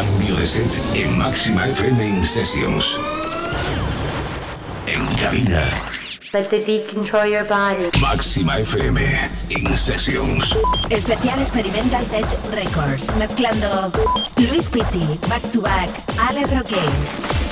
Cambio de set en Máxima FM in Sessions. En cabina. Let the beat control your body. Máxima FM in Sessions. Especial Experimental Tech Records, mezclando Luis Pitti, Back to Back, Ale Roque.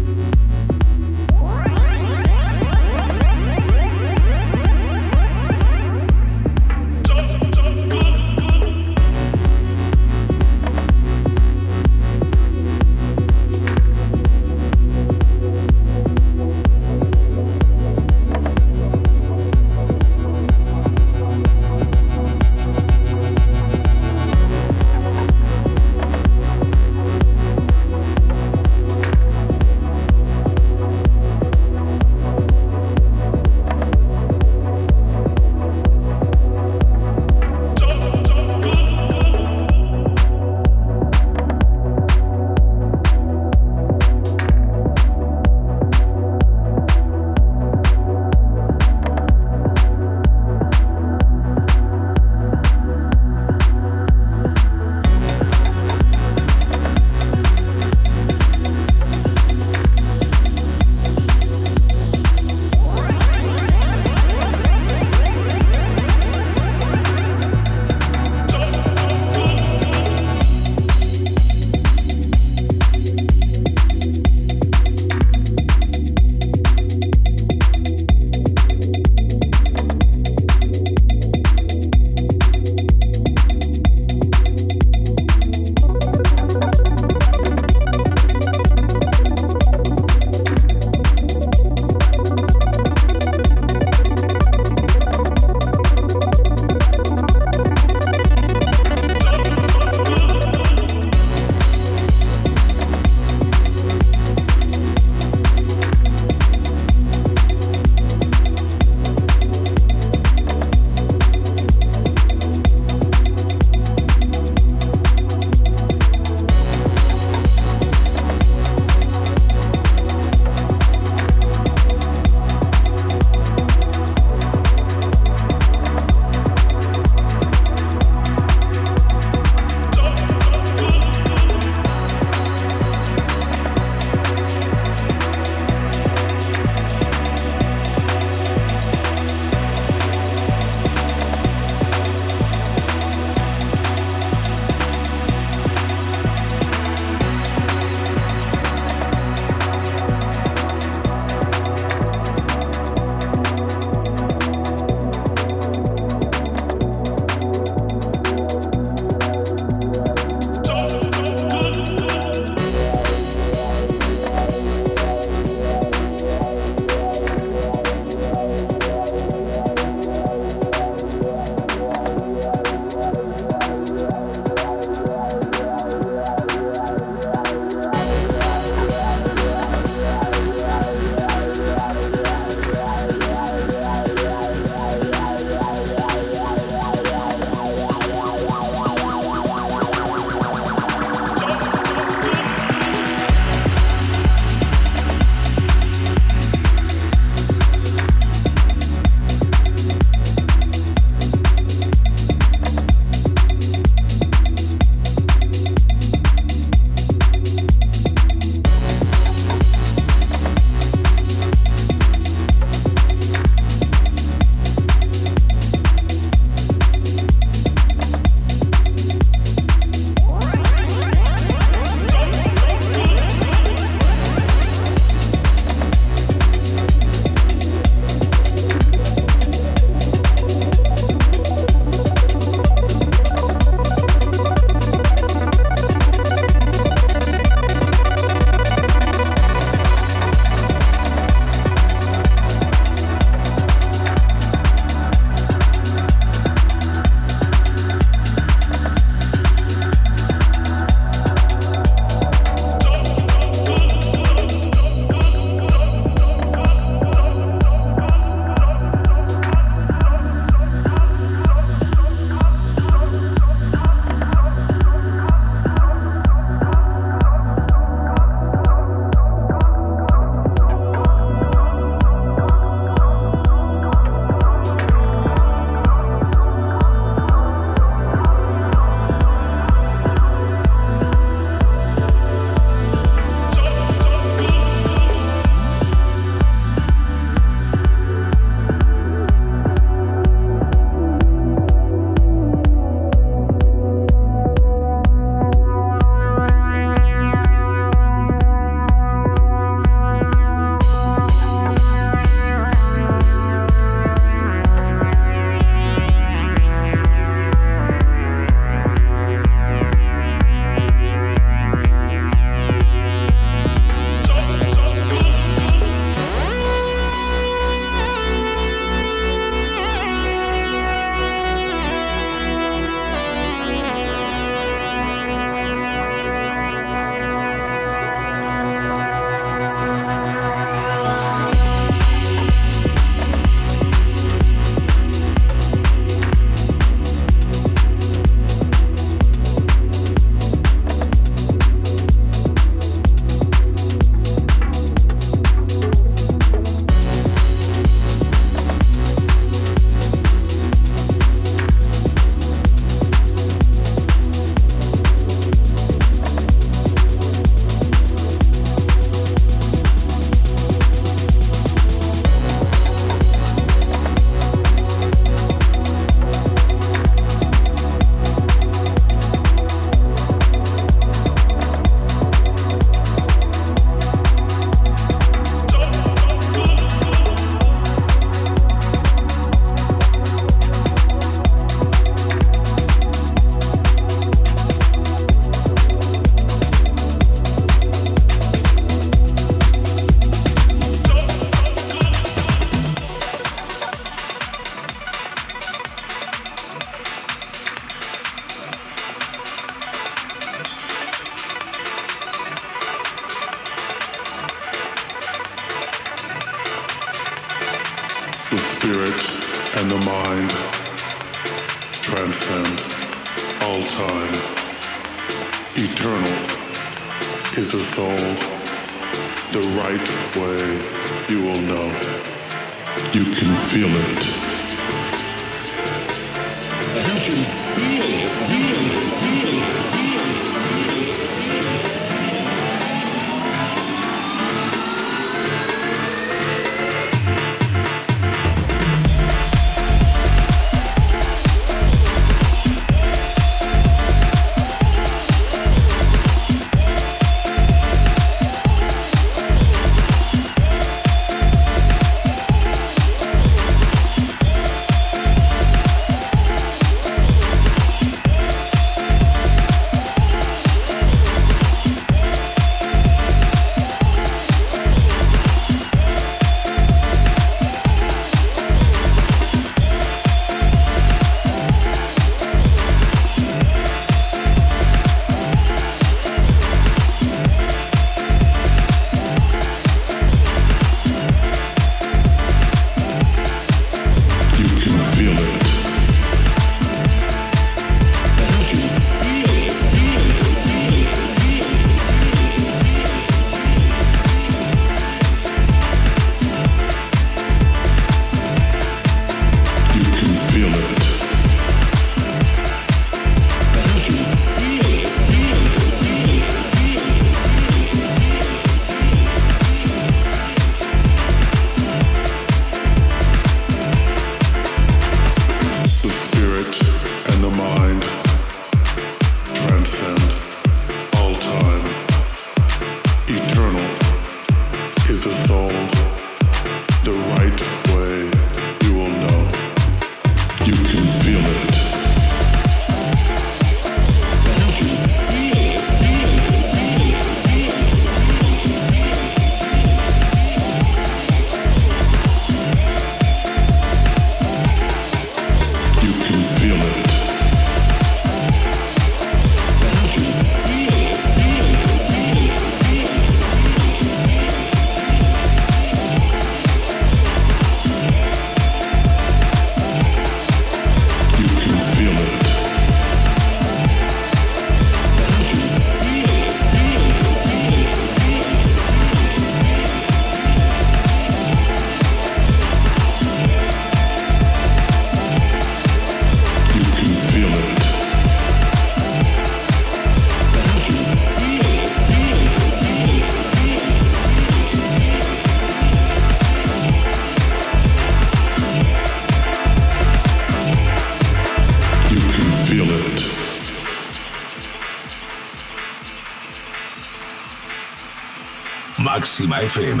Máxima FM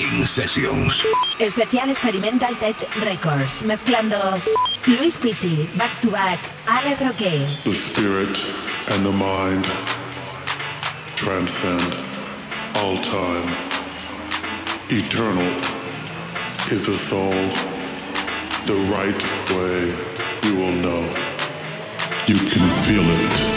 In Sessions. Especial Experimental Tech Records, mezclando Luis Pitti, Back to Back, Ale Roque. The spirit and the mind transcend all time. Eternal is the soul, the right way you will know. You can feel it.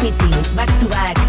Back to Back,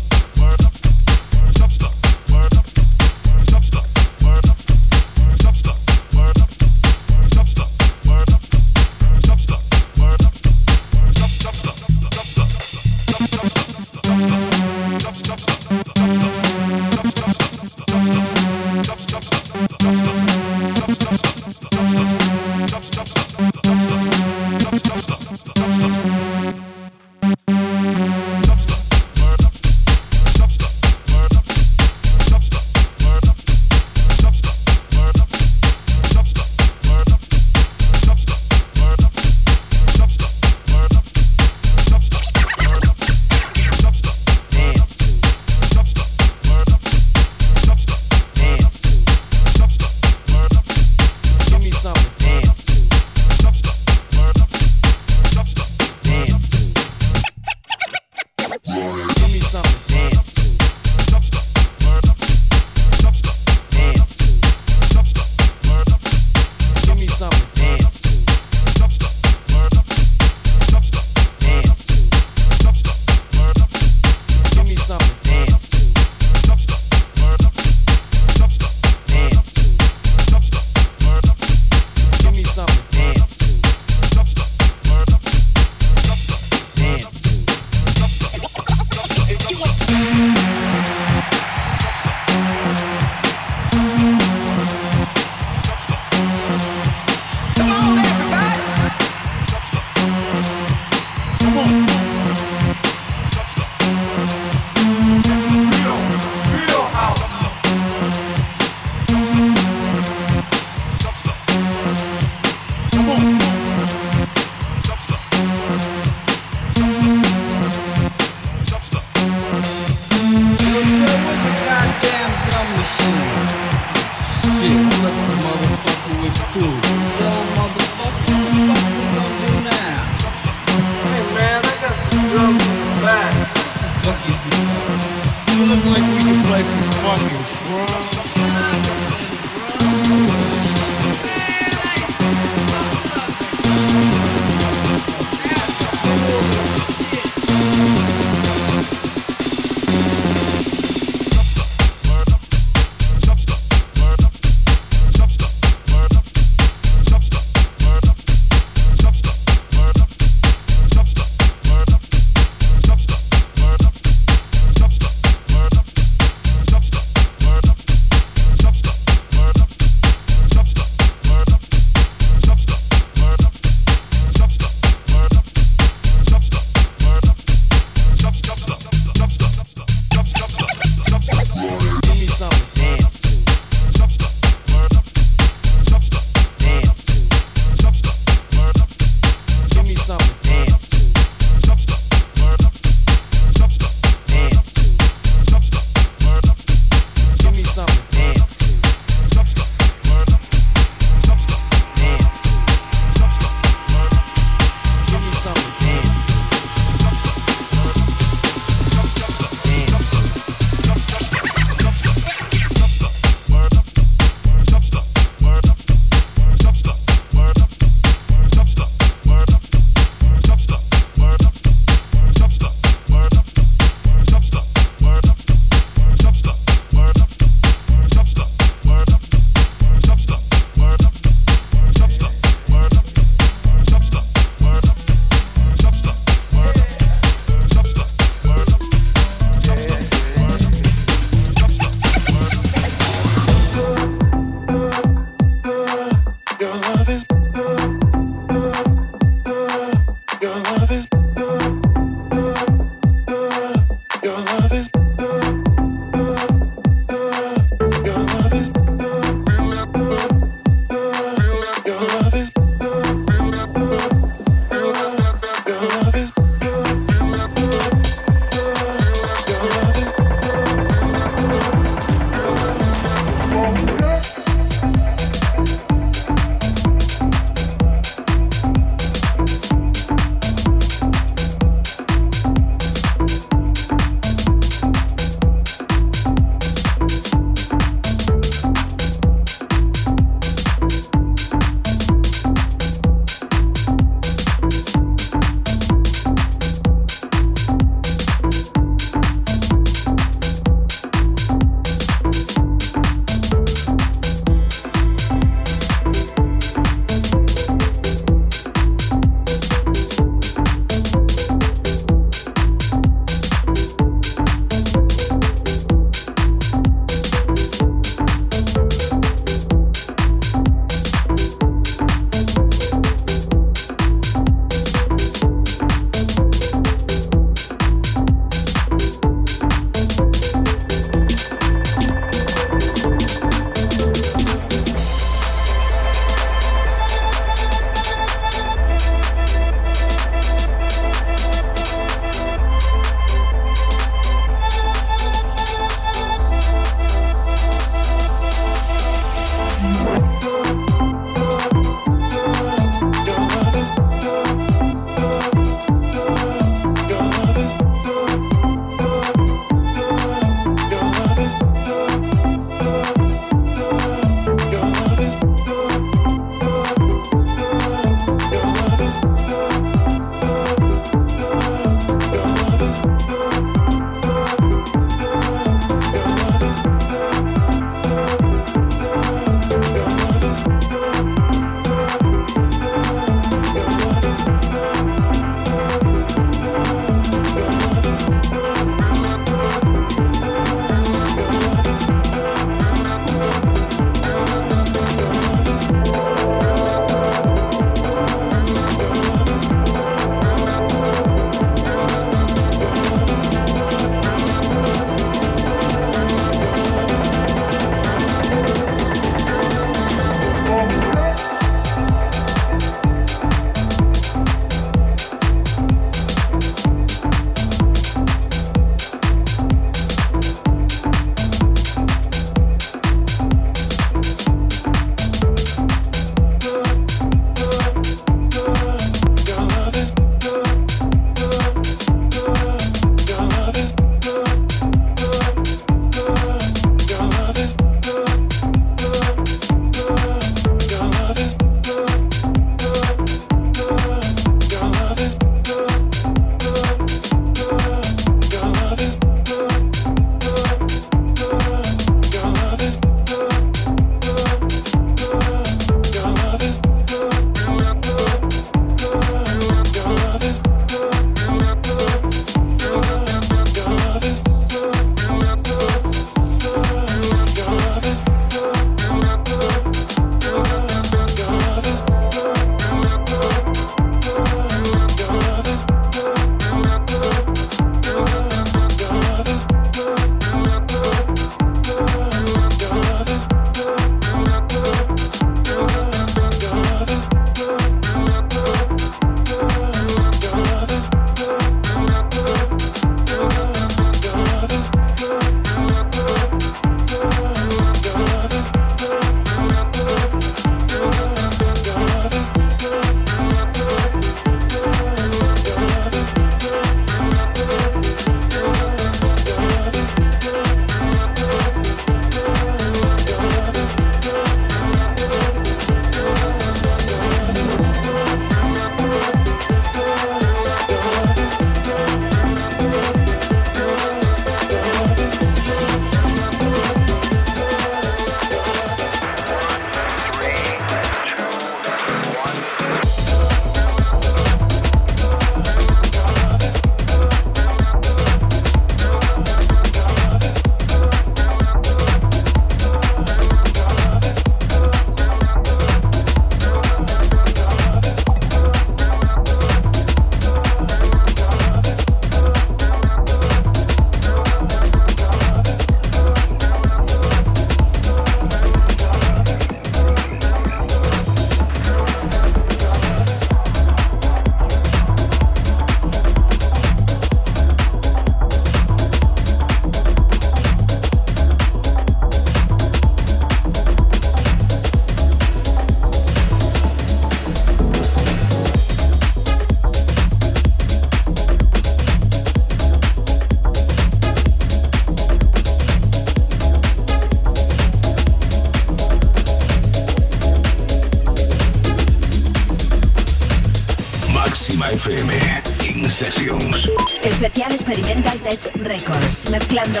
Mezclando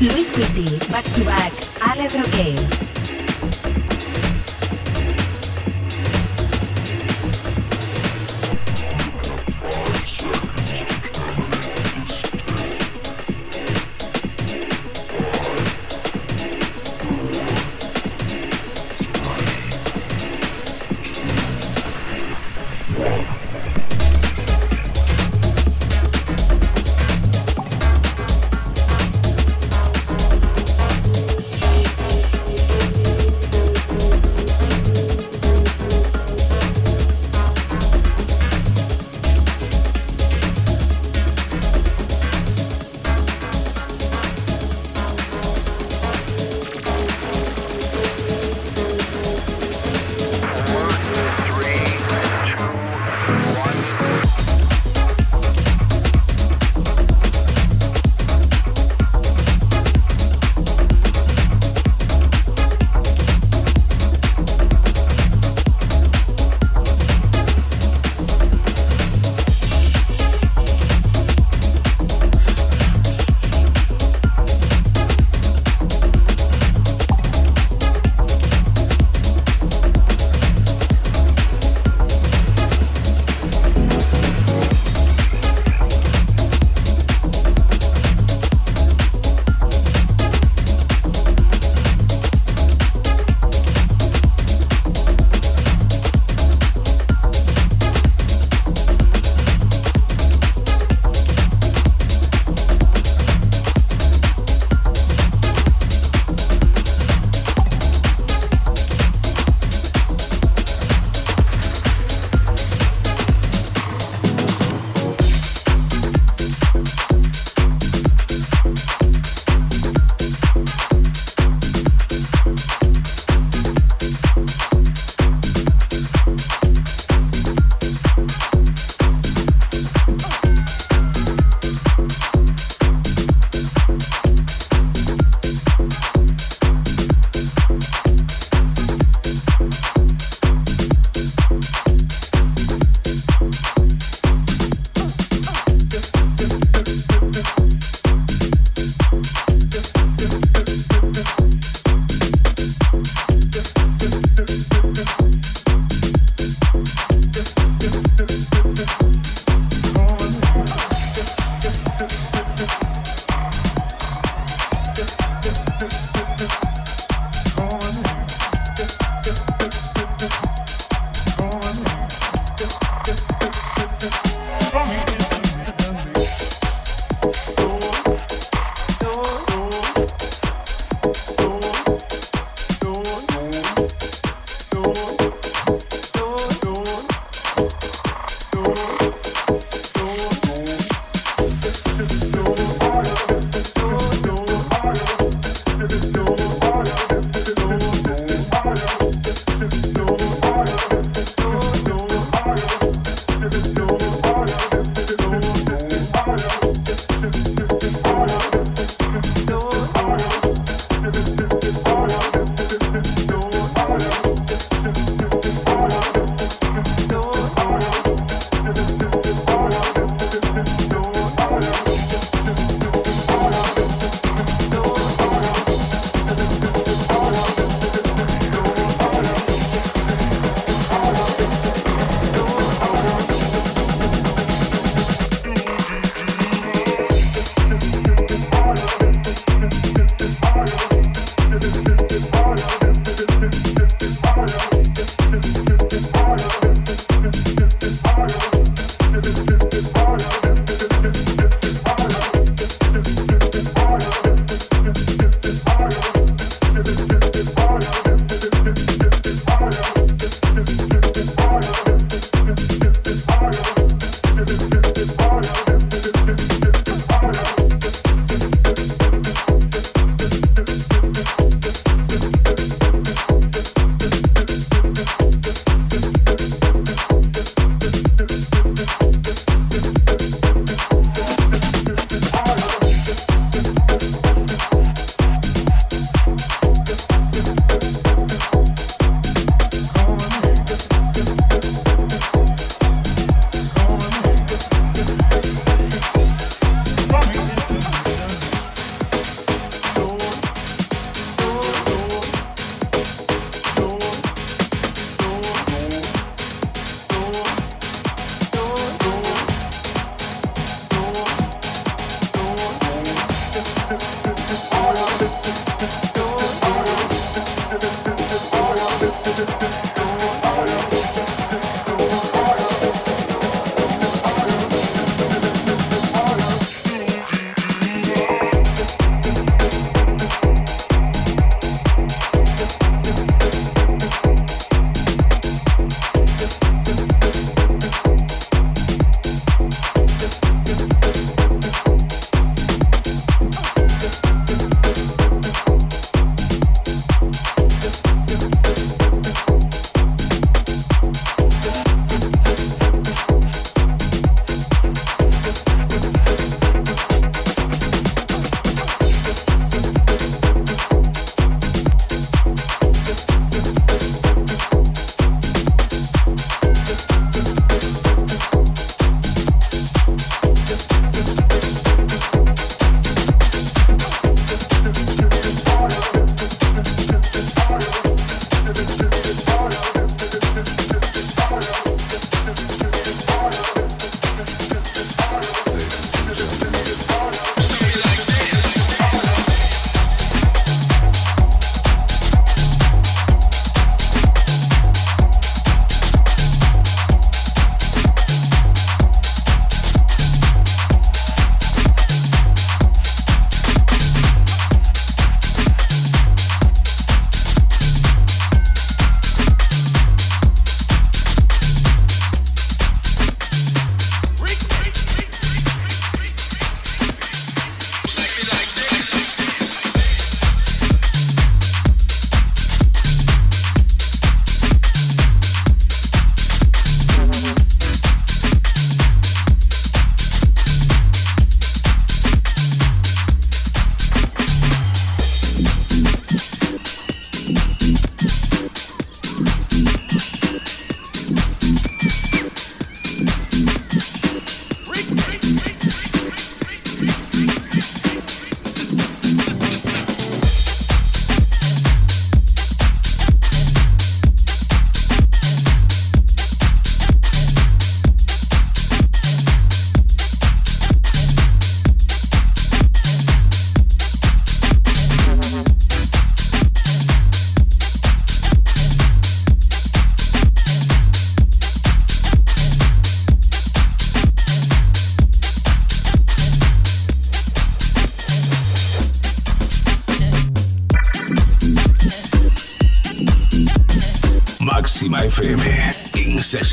Luis Pitti,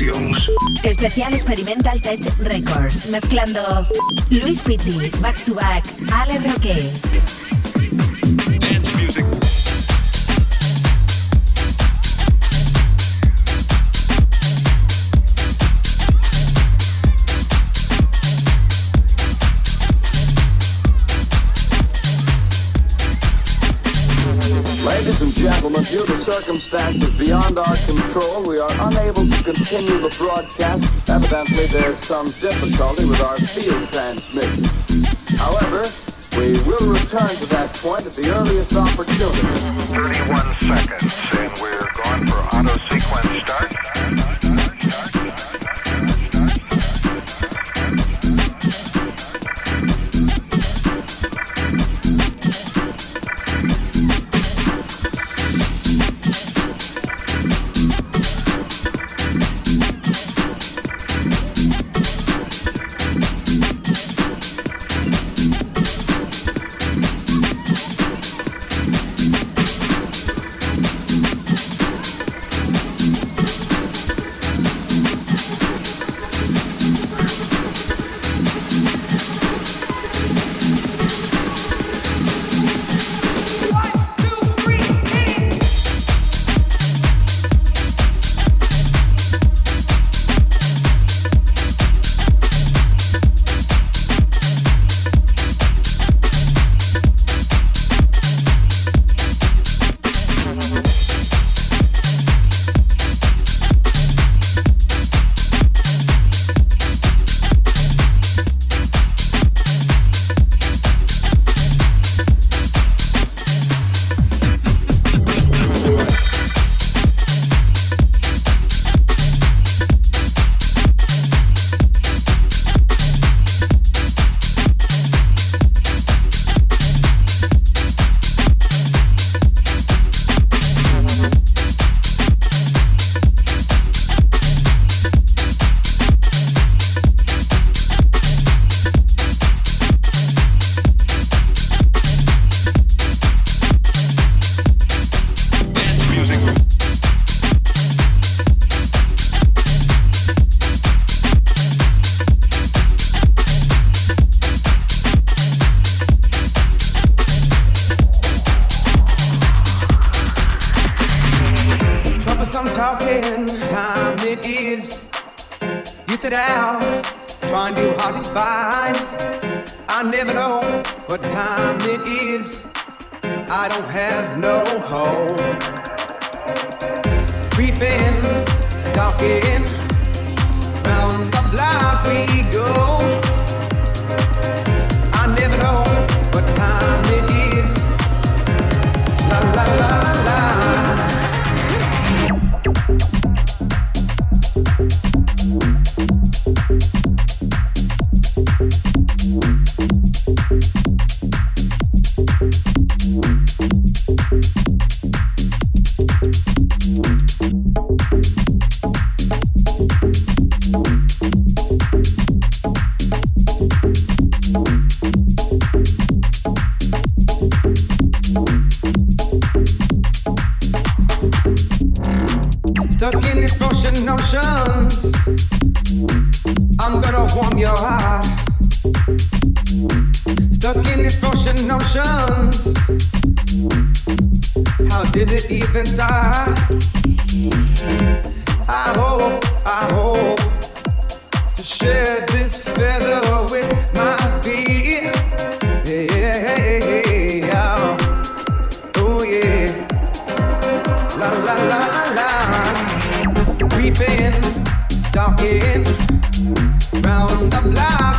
Sessions. Especial Experimental Tech Records, mezclando Luis Pitti, Back to Back, Ale Roque. Ladies and gentlemen, due to circumstances continue the broadcast. Evidently, there's some difficulty. creeping, stalking round the block.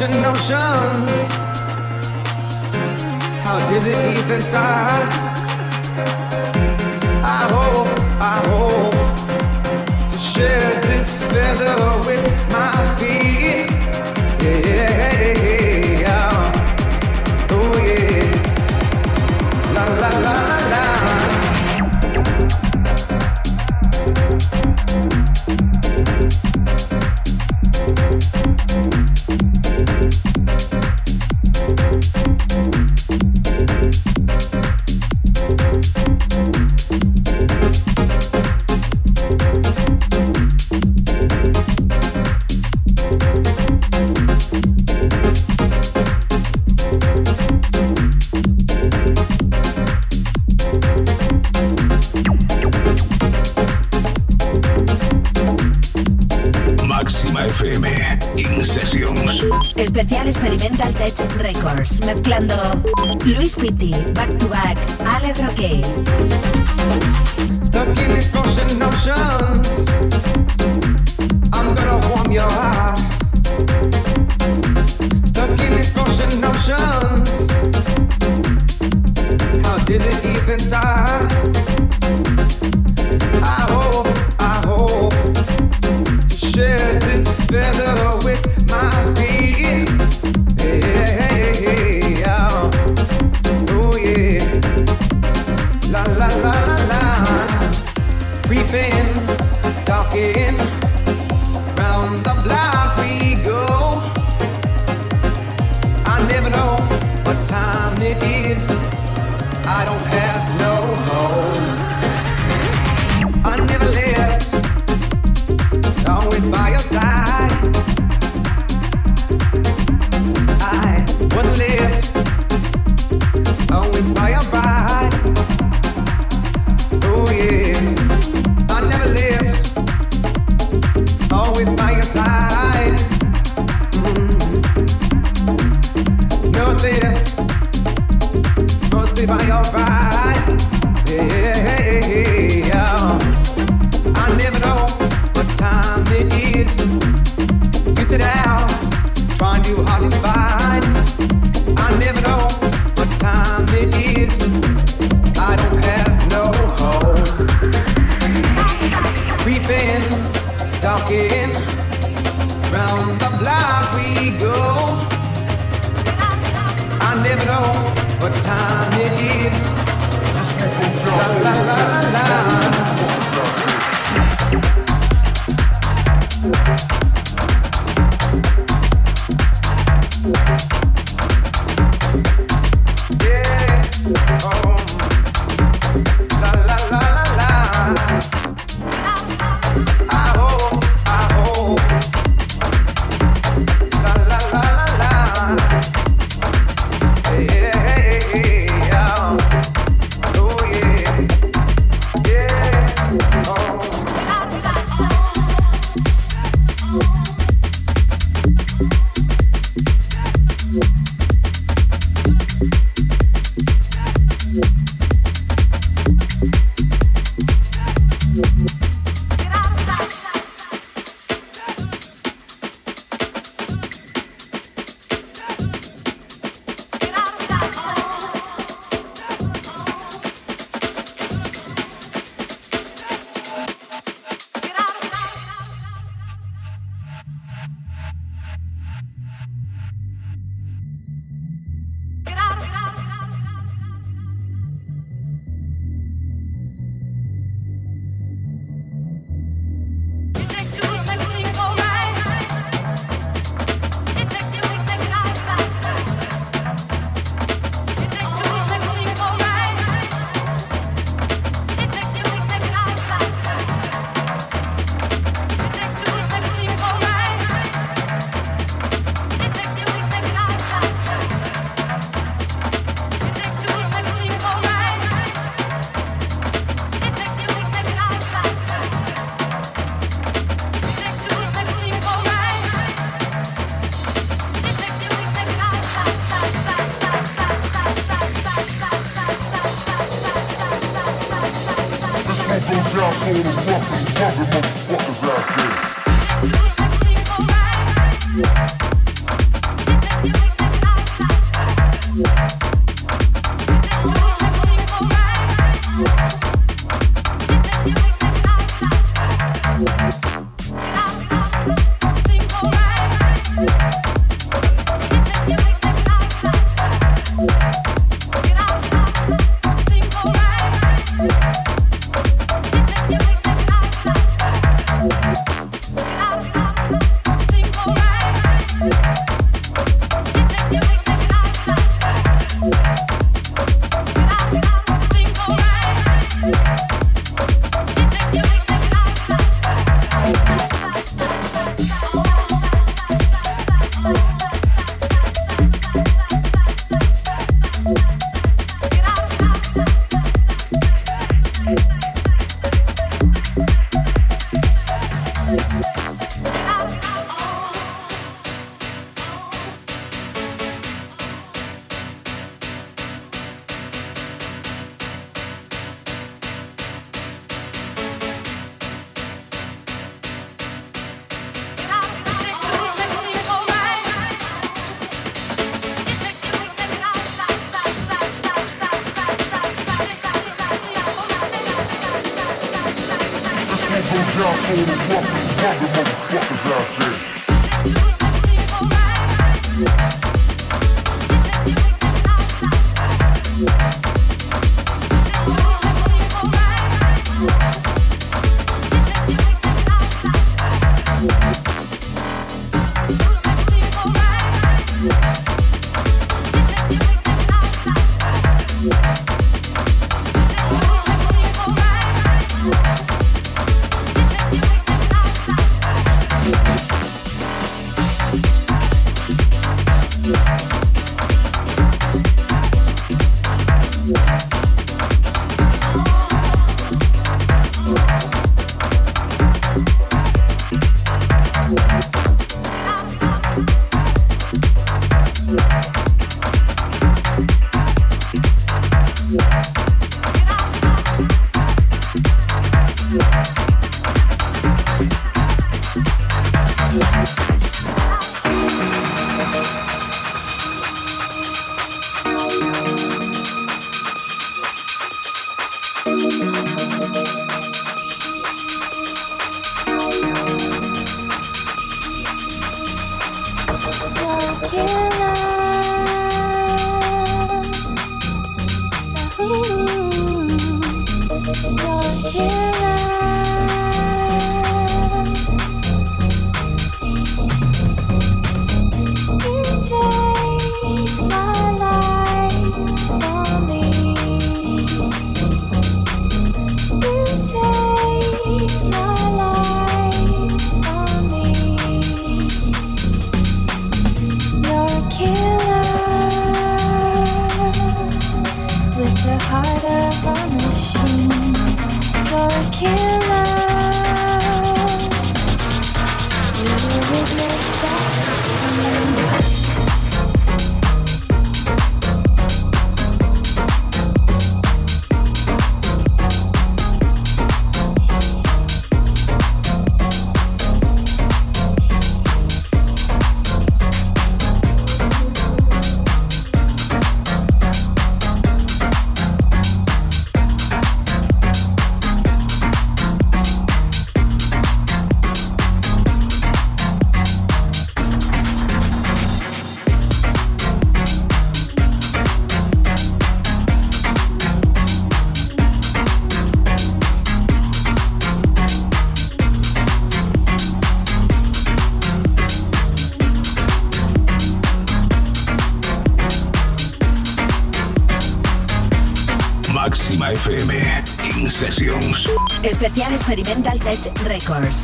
ocean notions. How did it even start? I hope, I hope to share this feather with my feet. Luis Piti,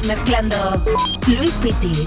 mezclando Luis Pitti,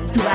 Pitti,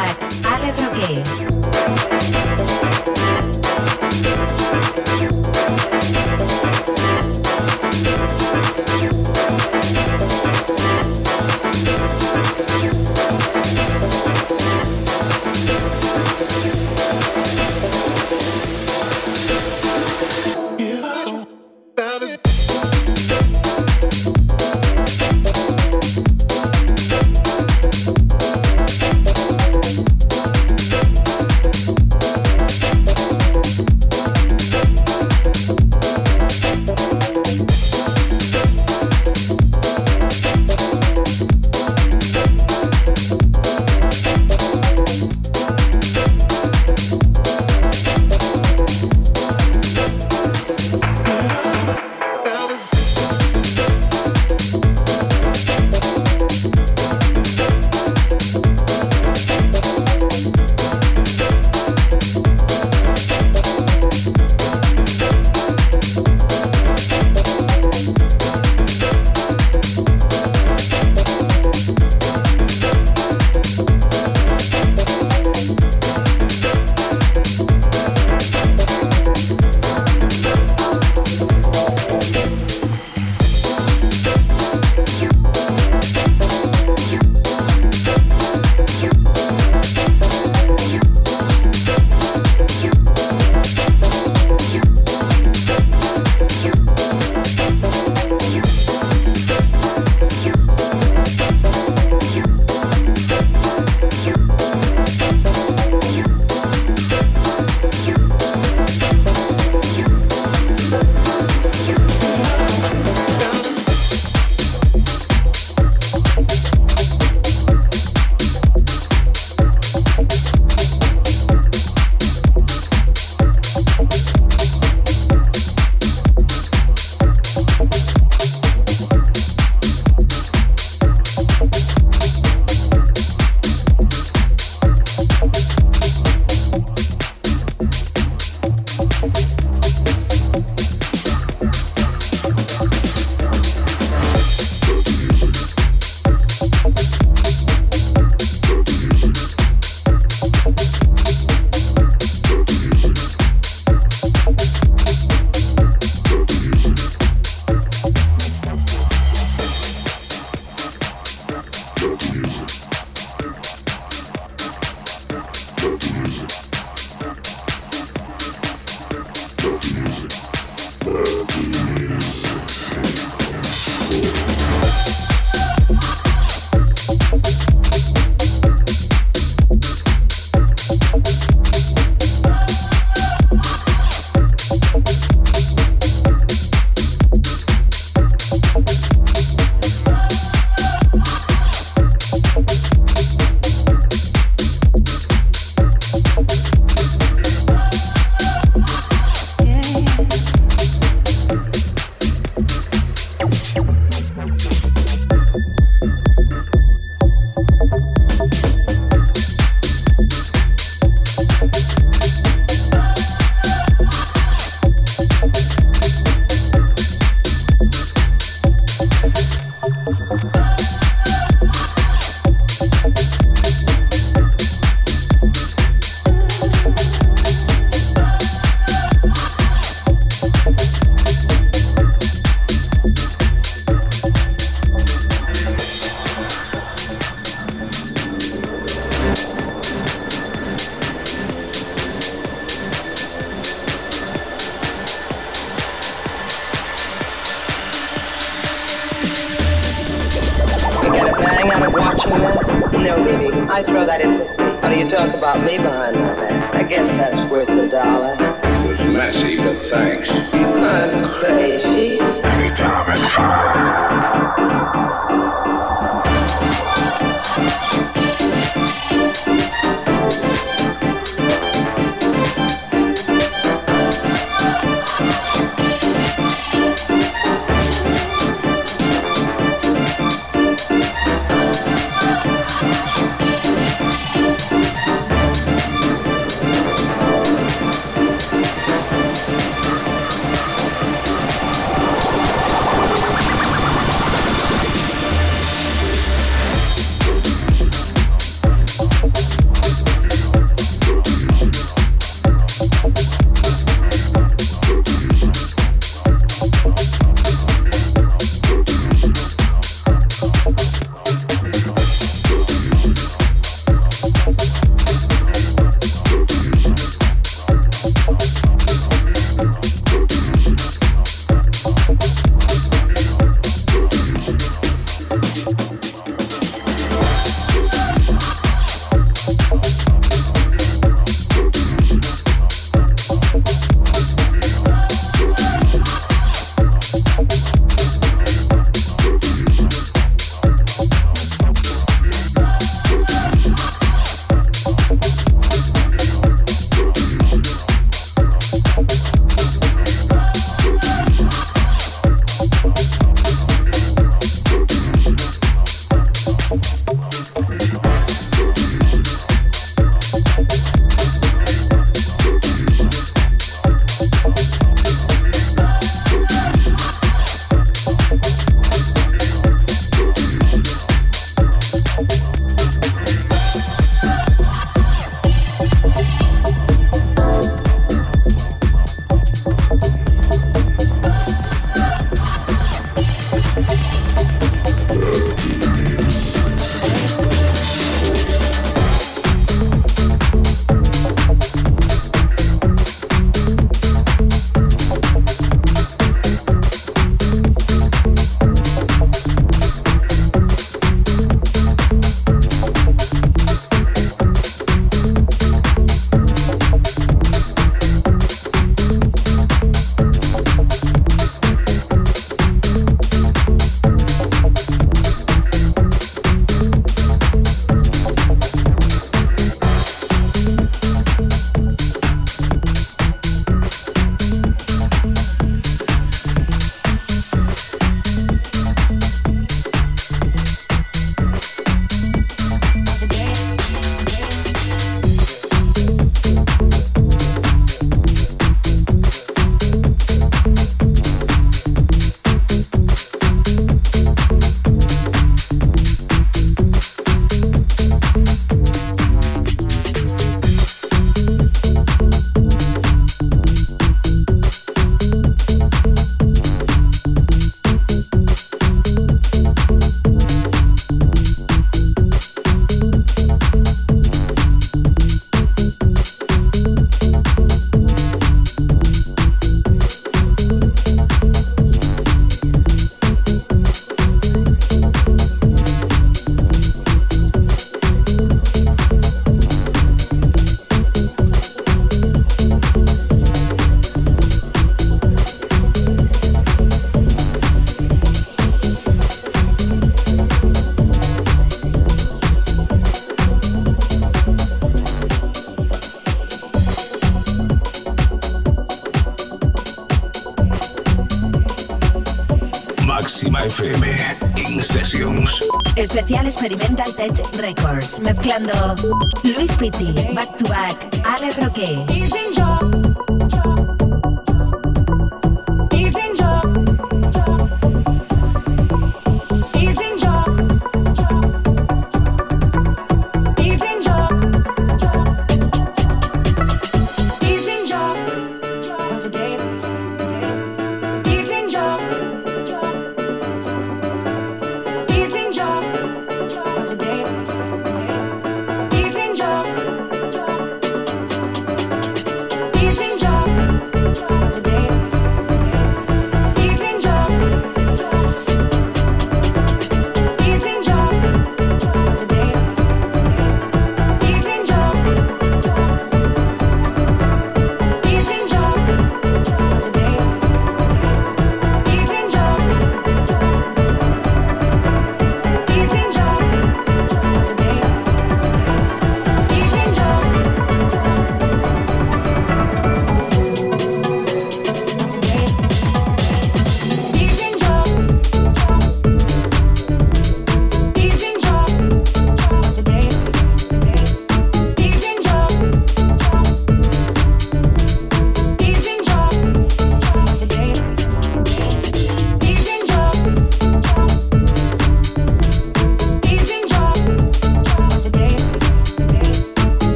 mezclando Luis Pitti, Back to Back, Ale Roque.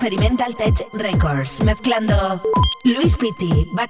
Experimental Tech Records. Mezclando Luis Pitti, Back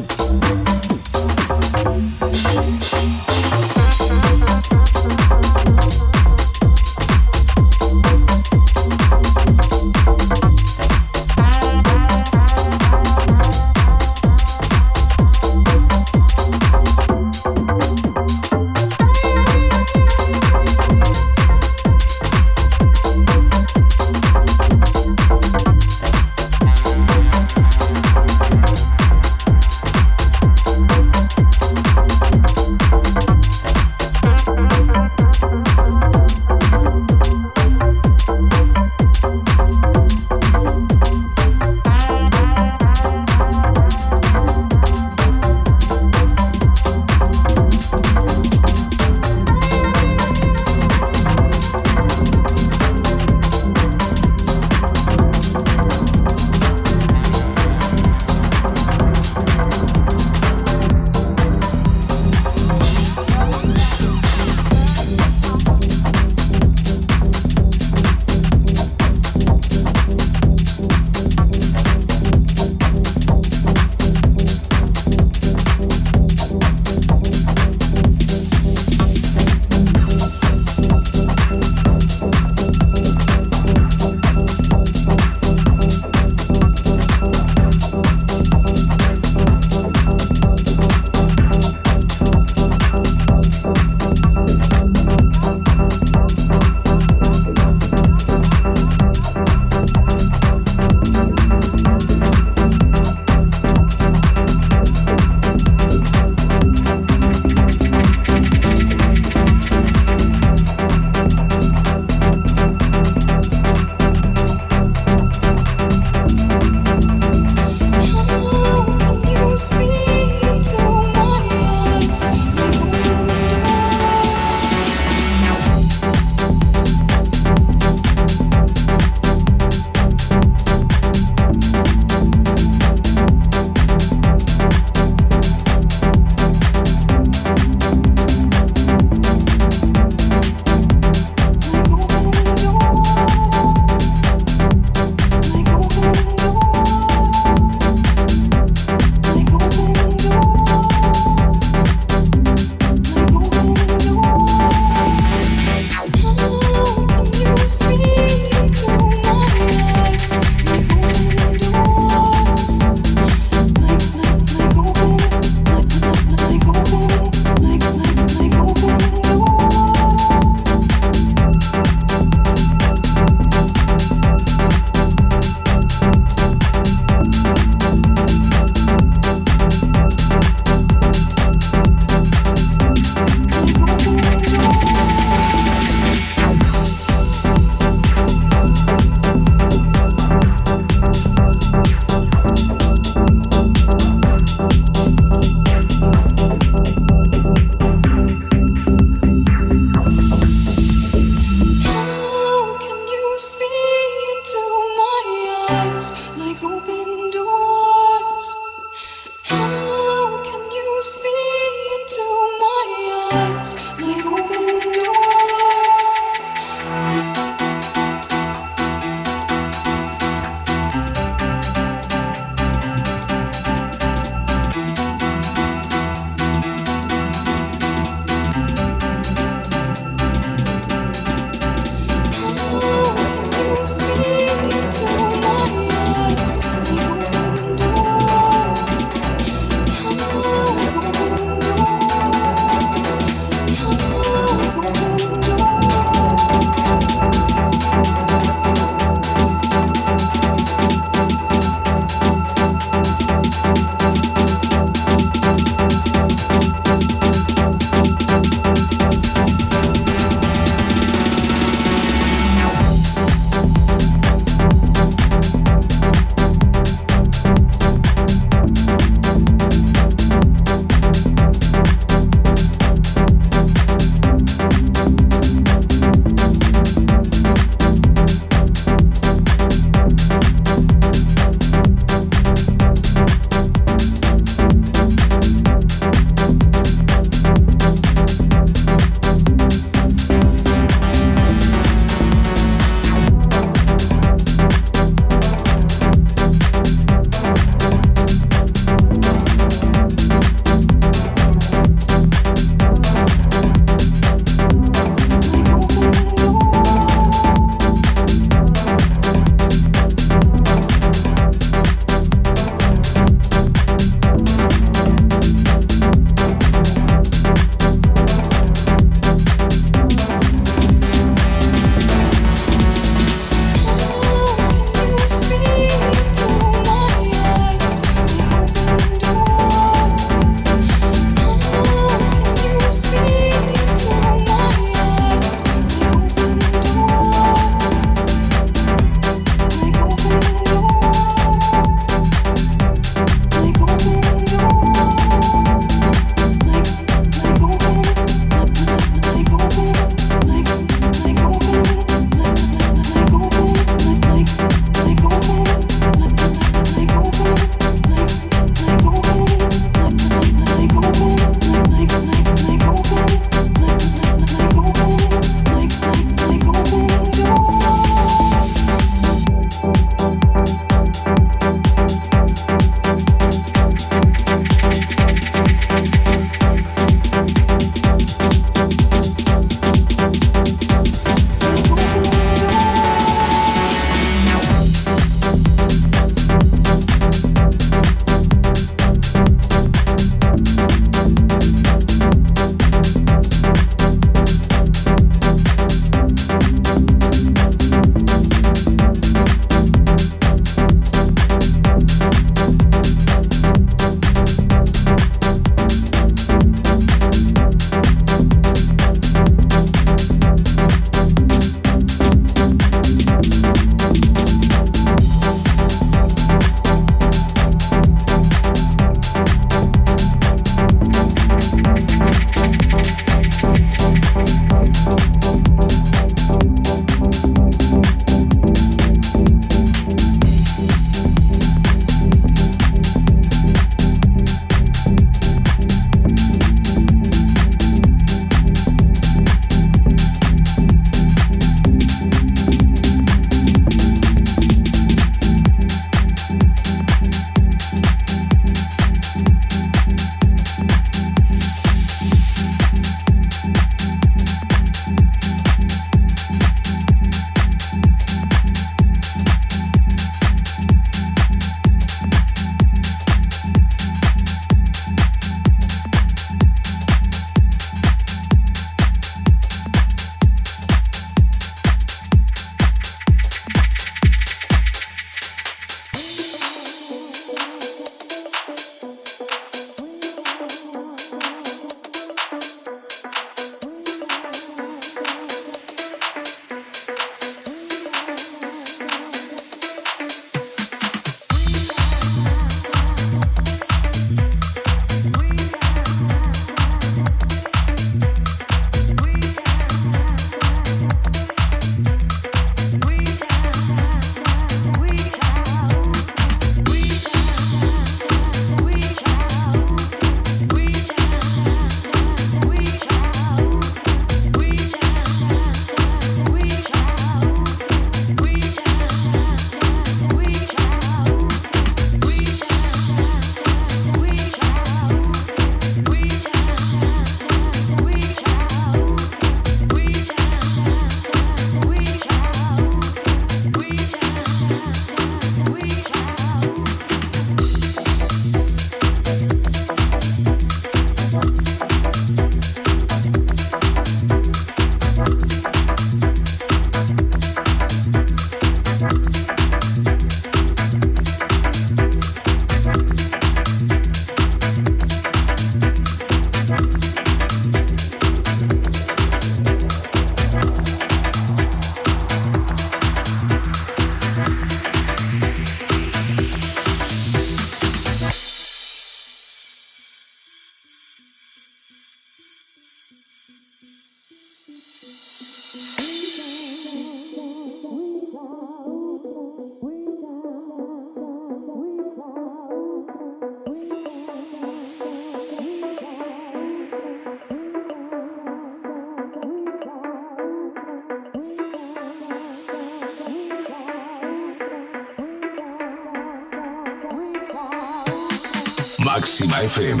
FM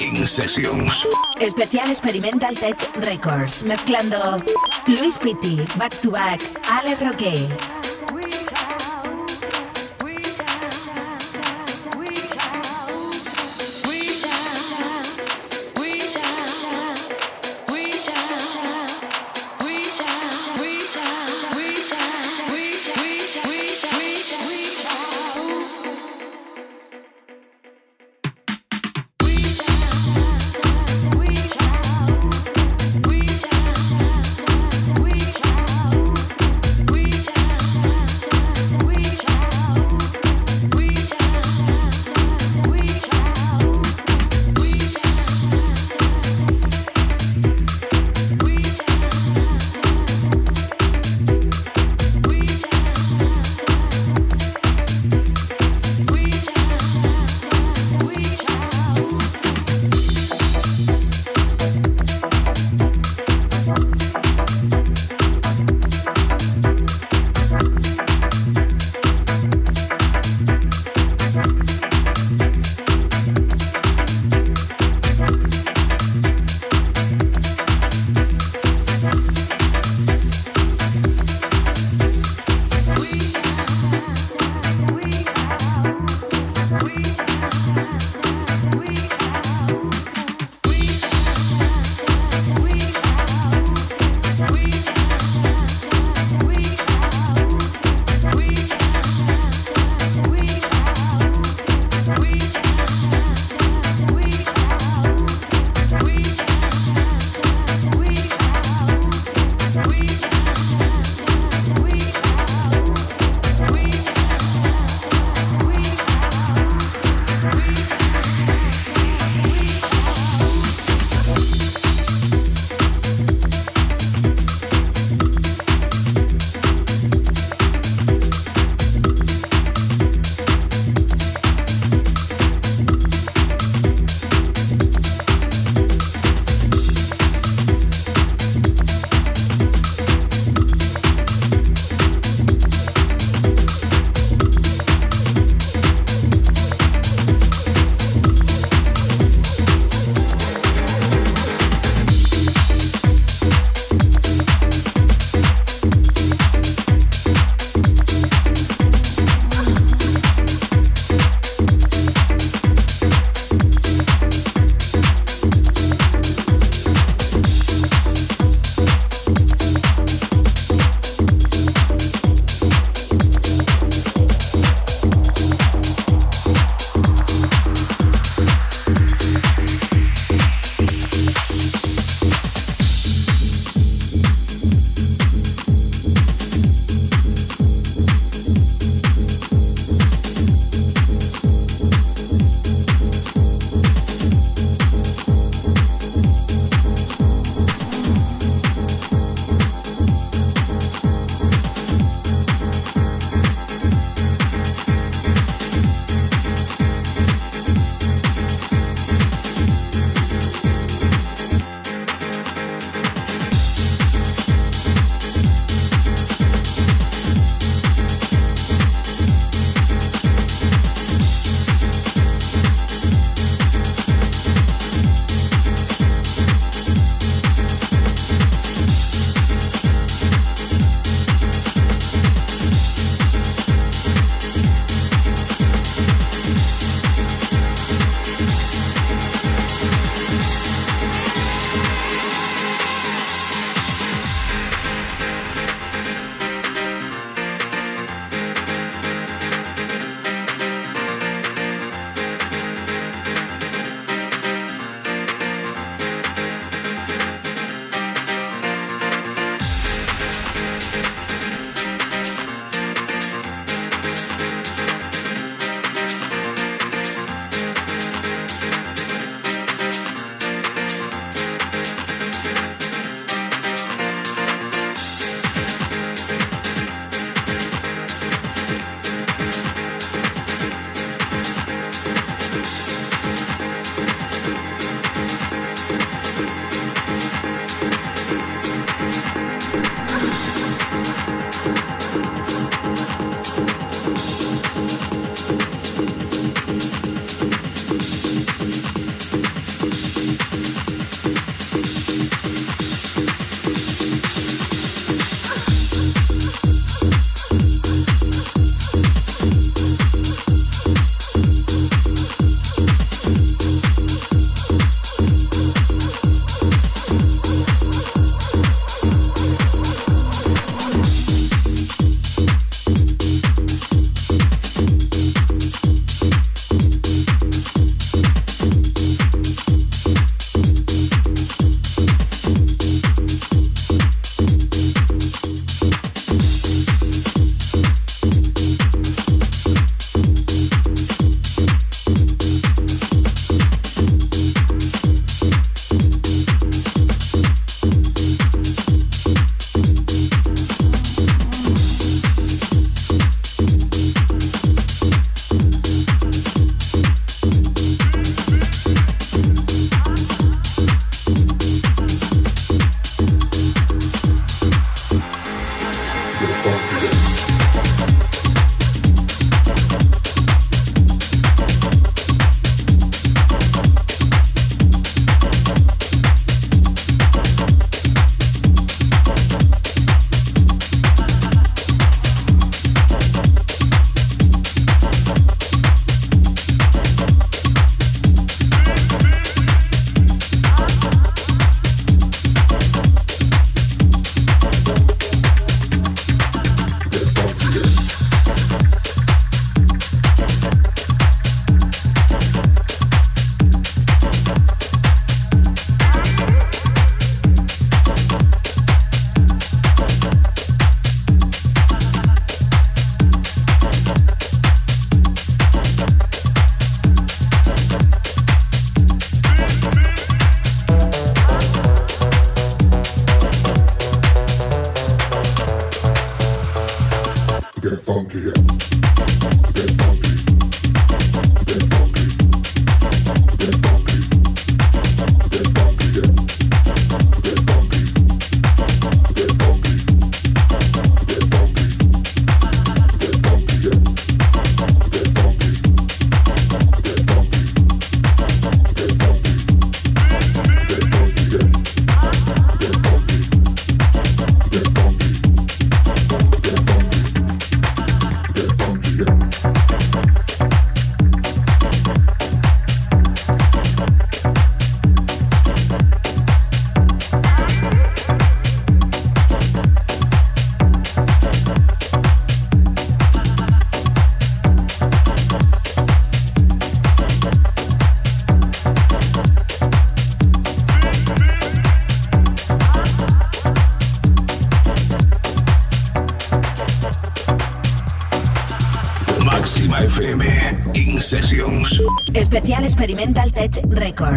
in Sessions. Especial Experimental Tech Records, mezclando Luis Pitti, Back to Back, Ale Roque.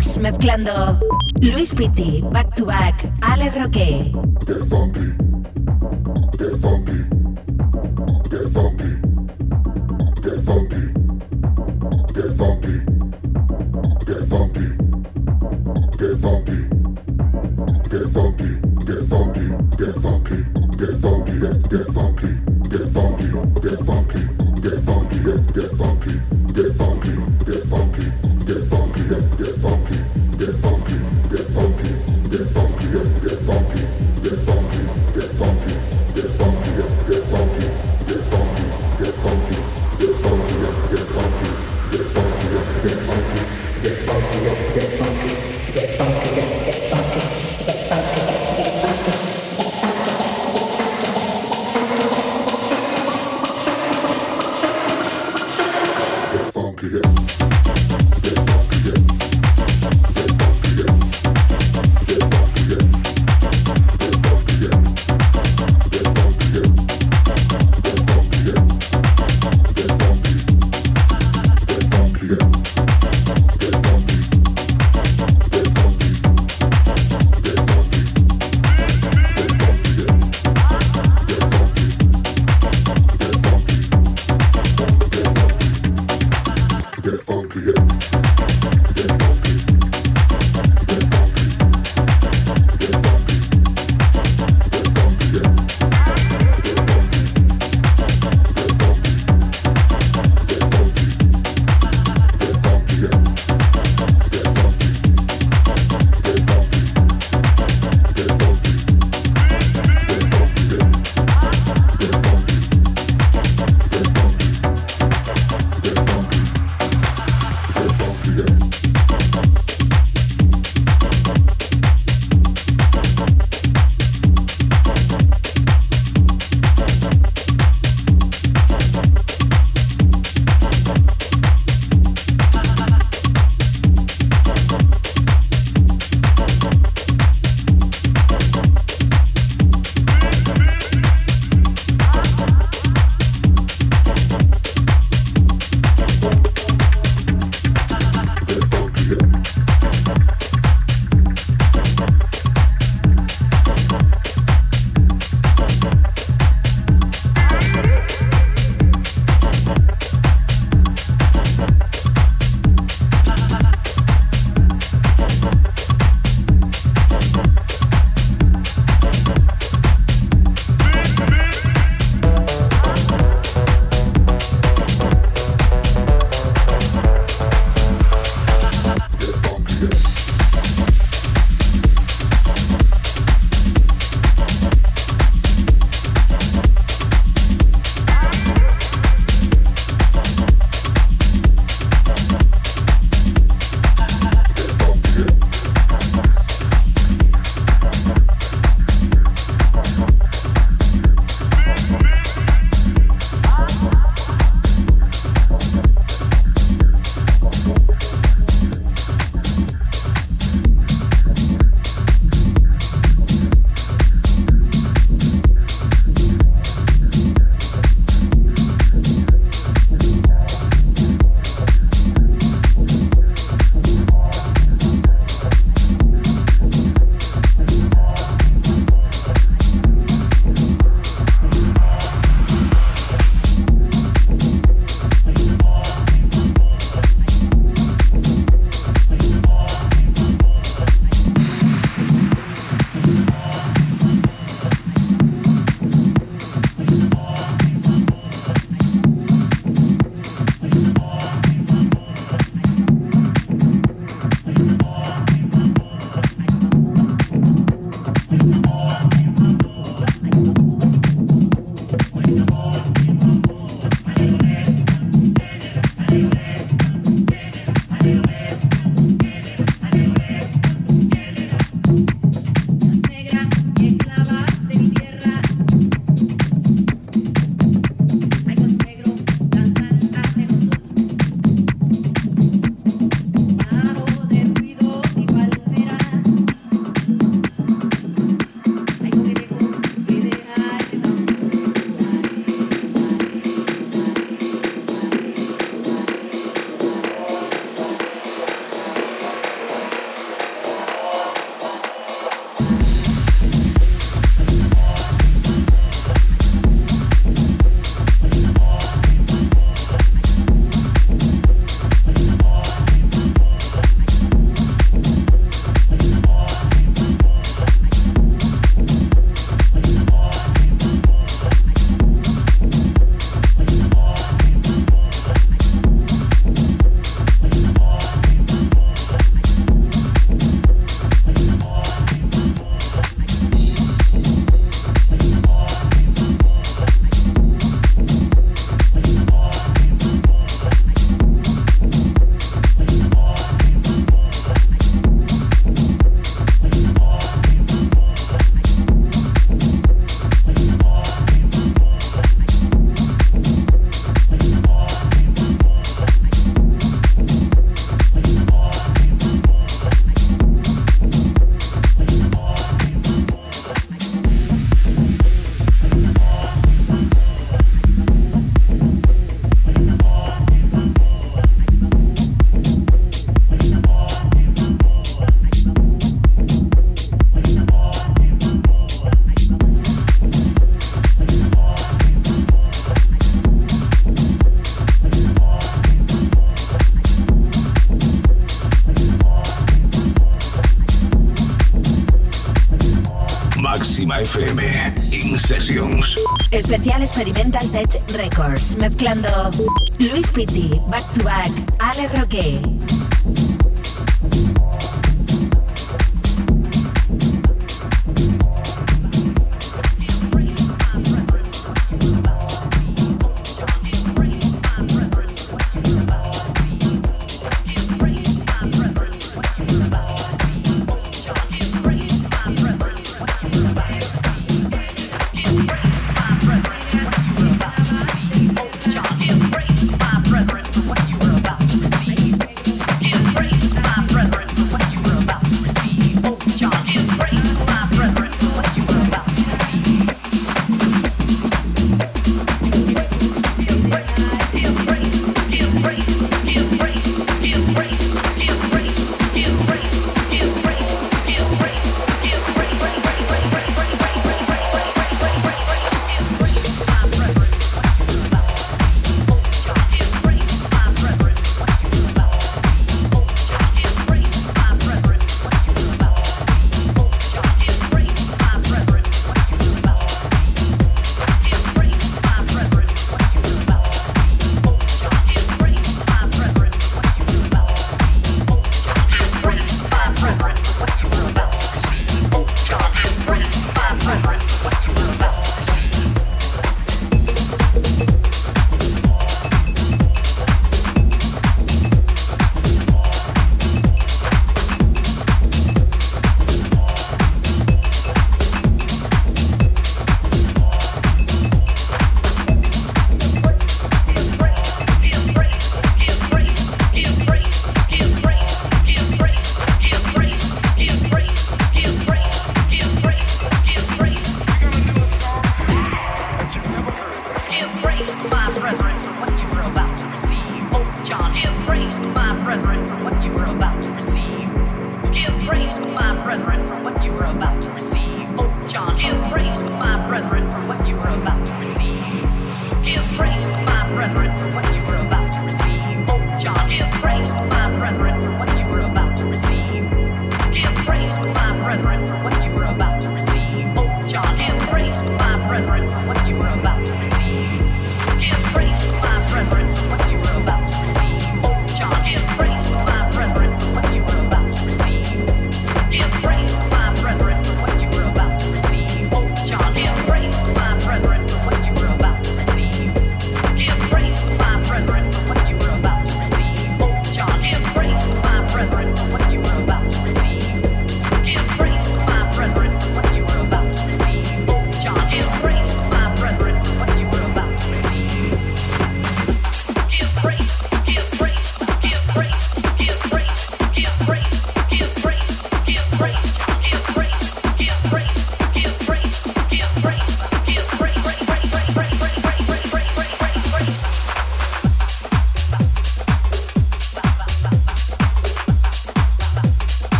Records, mezclando Luis Pitti, Back to Back, Ale Roque. FM In Sessions. Especial Experimental Tech Records, mezclando Luis Pitti, Back to Back, Ale Roque.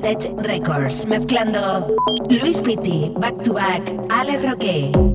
Tech Records, mezclando Luis Pitti, Back to Back, Ale Roque.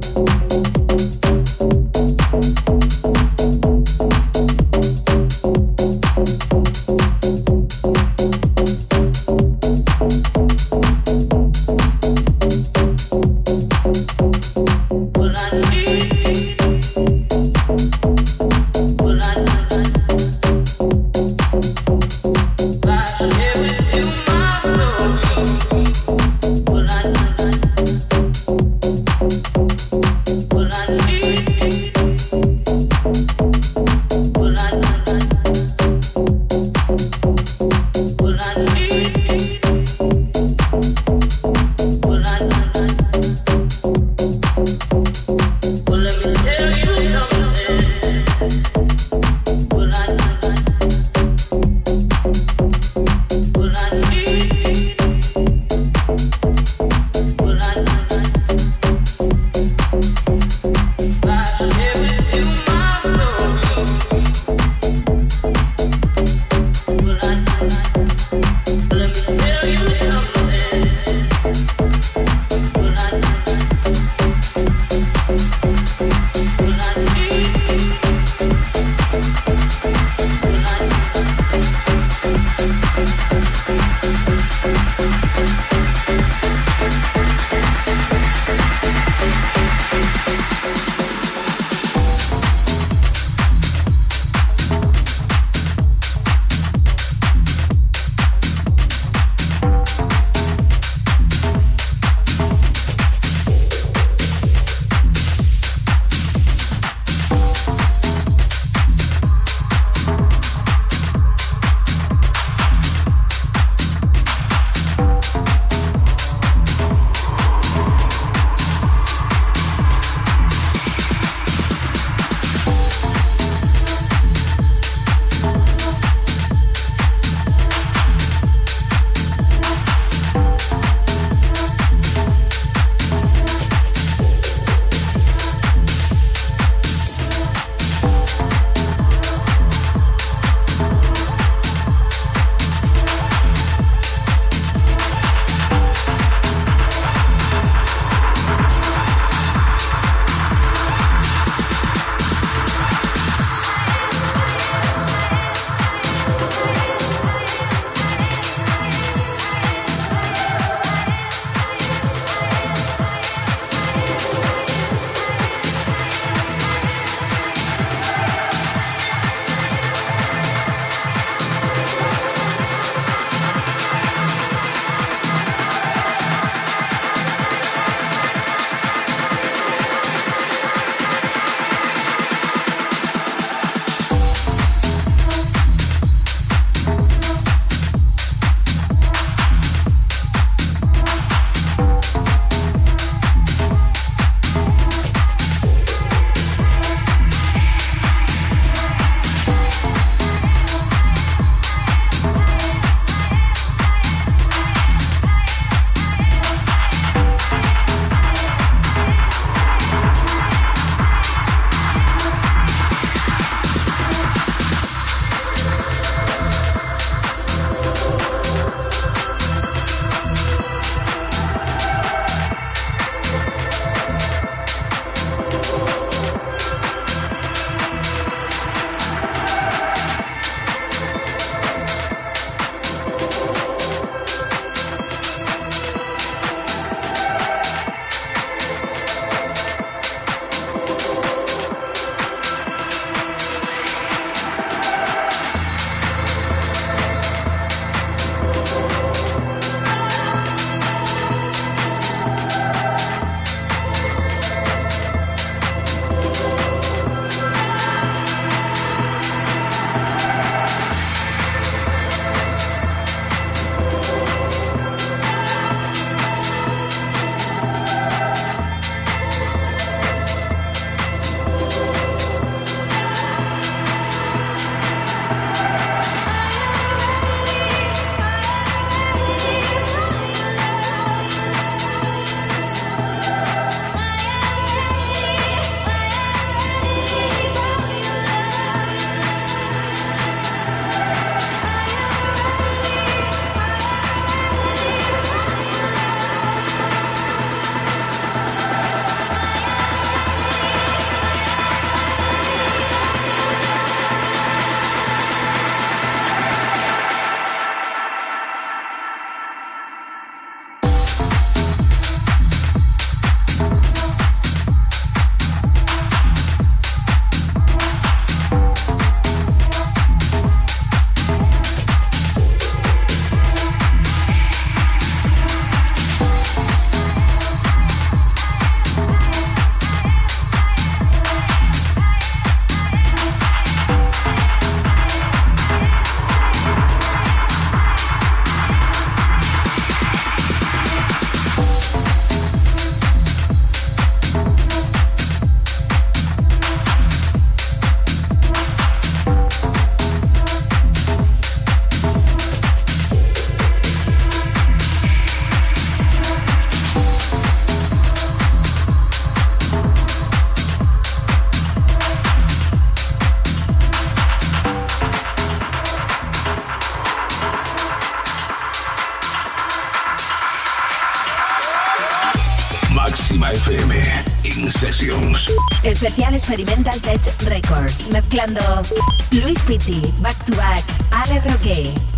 Experimental Tech Records. Mezclando Luis Pitti, Back to Back, Ale Roque.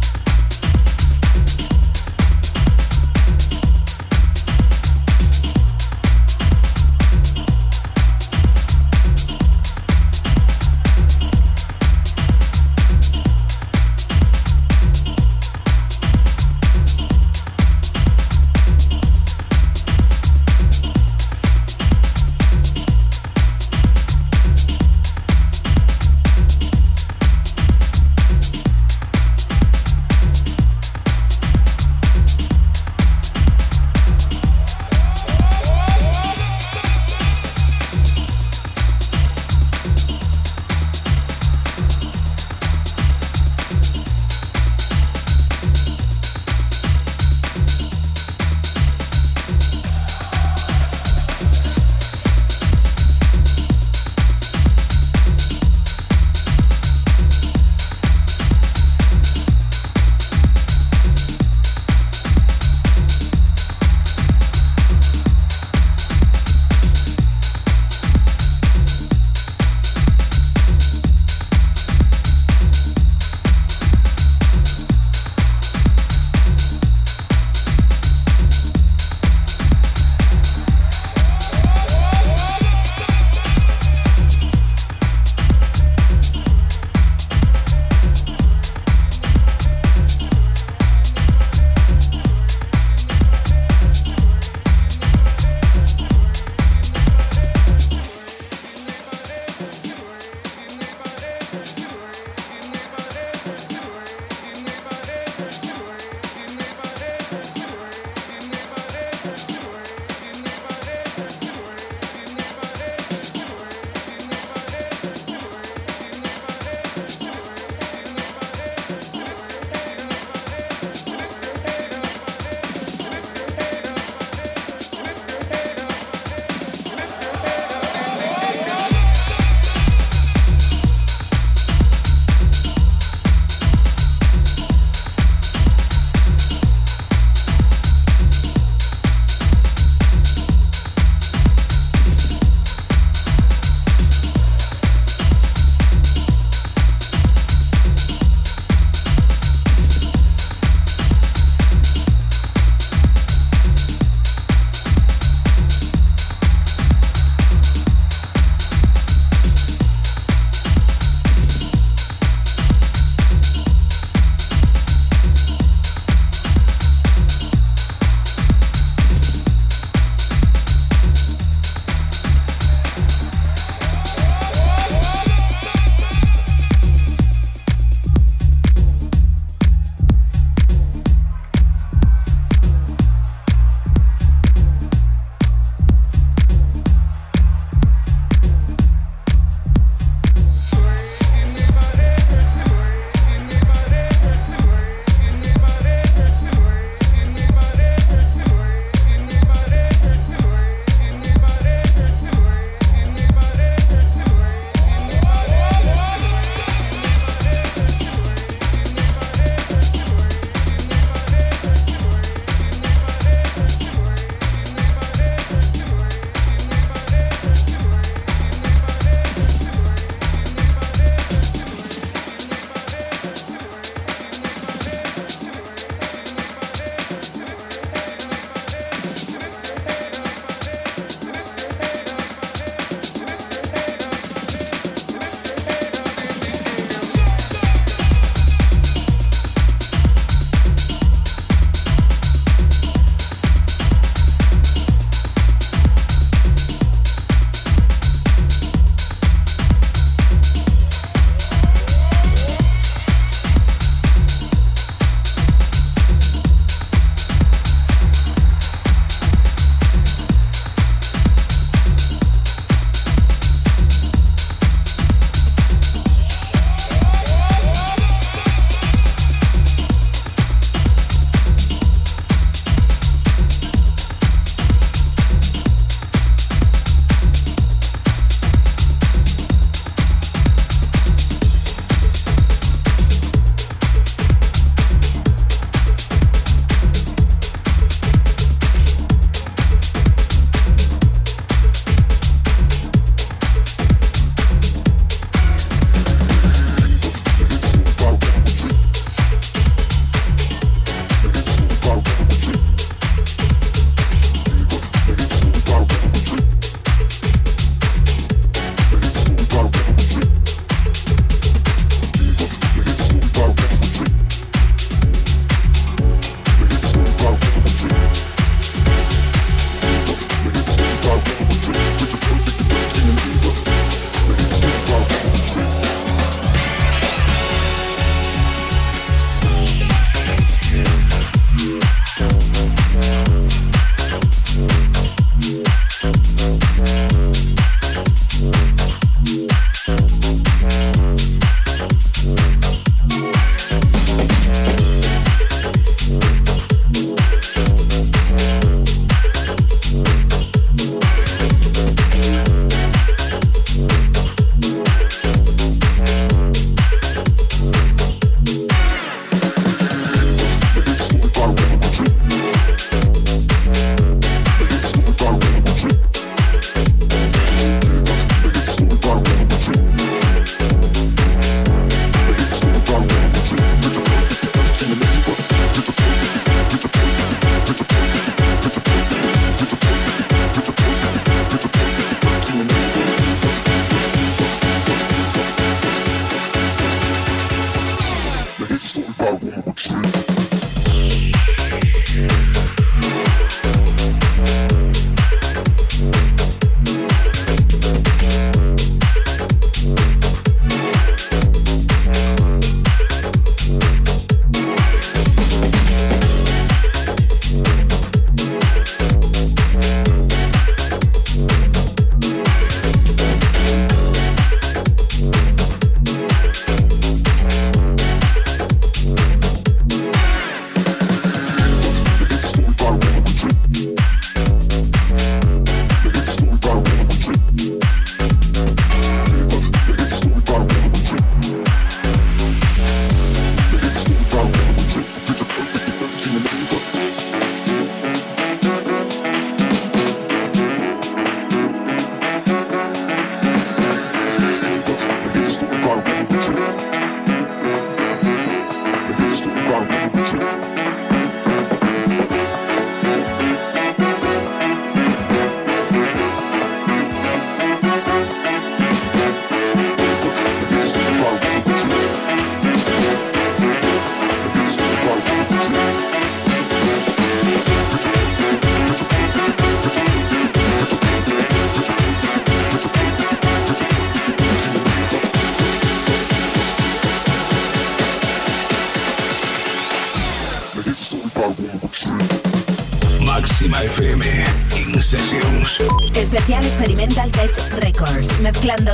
Mezclando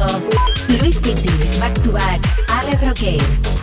Luis Pitti, Back to Back, Ale Roque.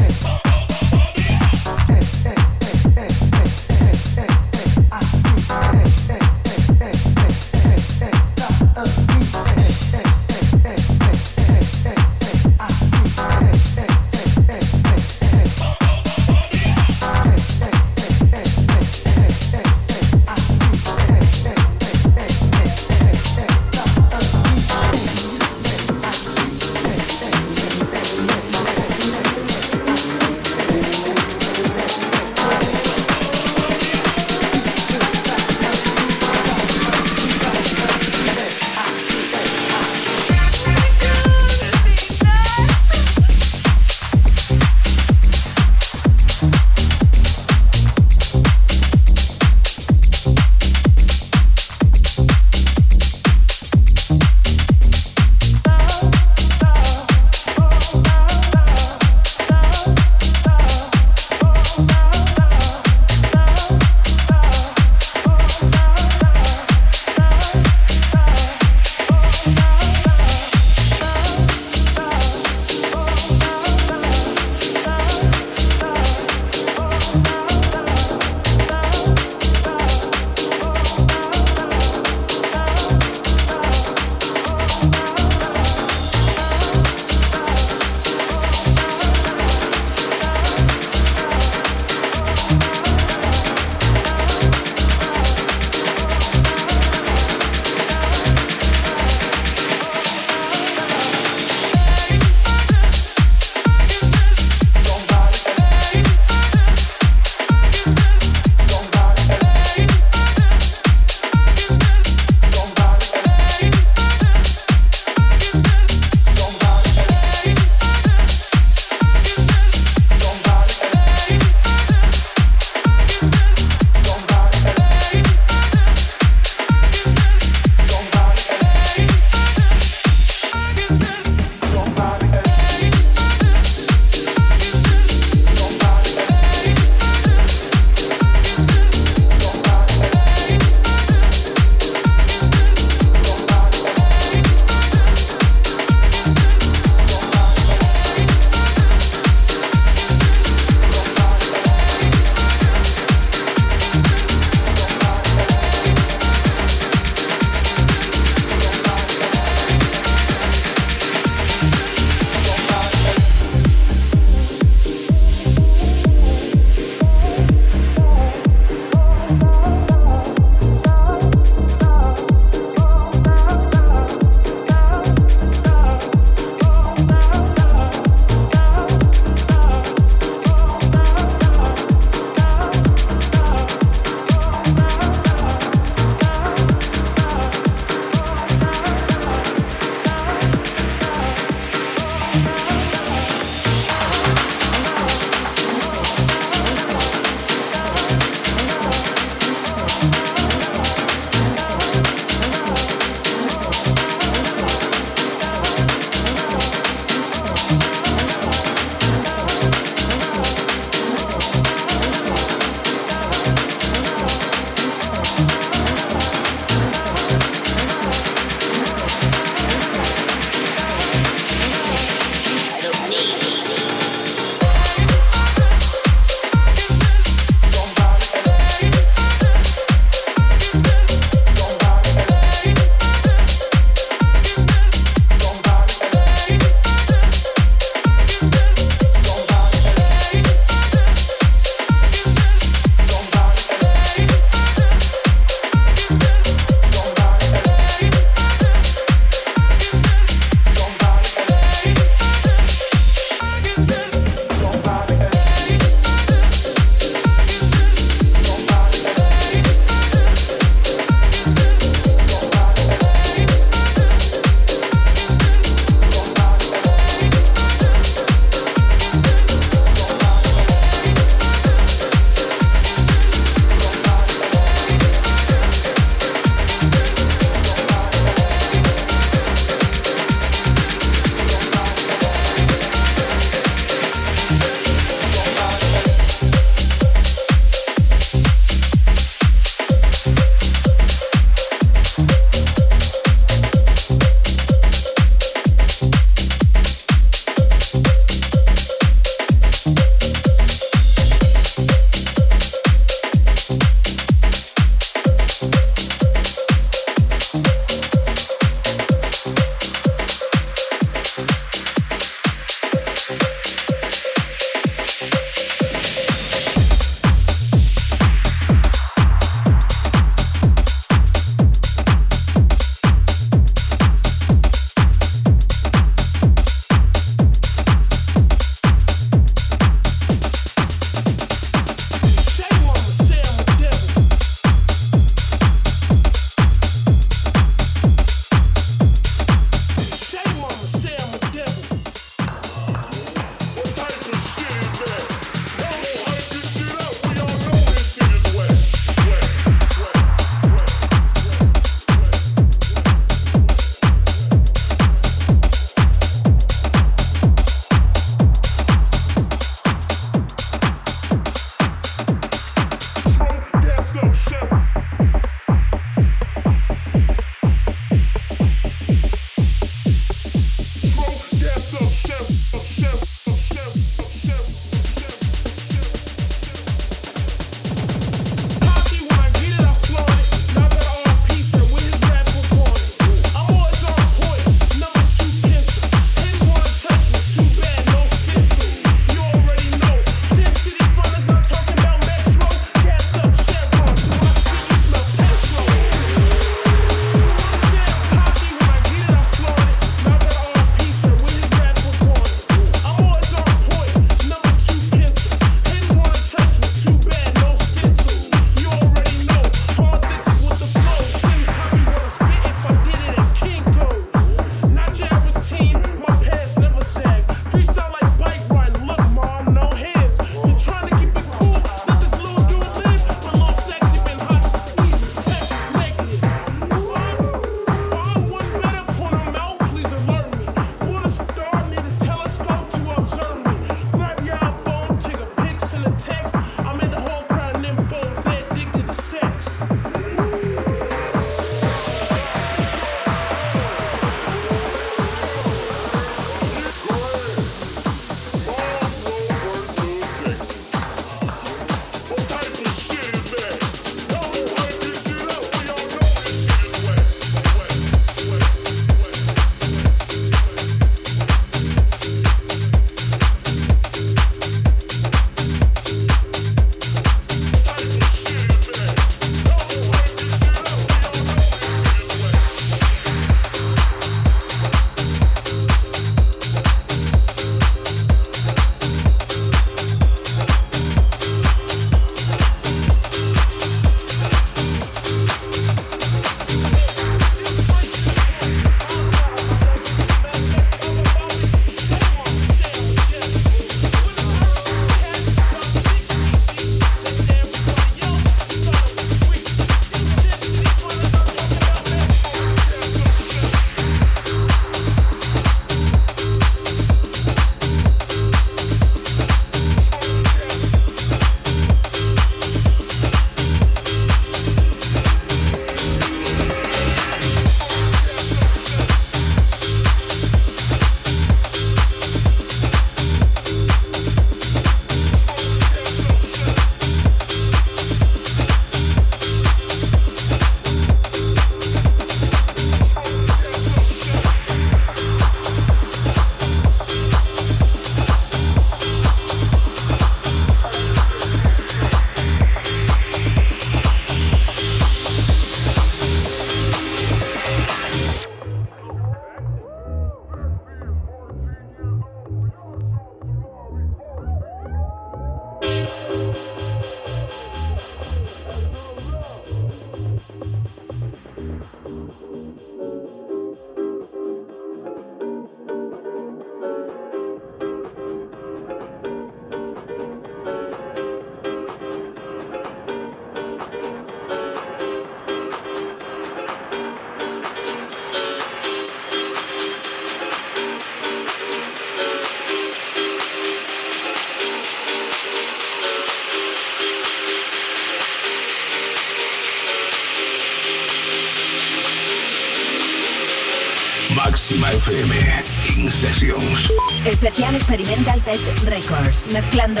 Experimental Tech Records. Mezclando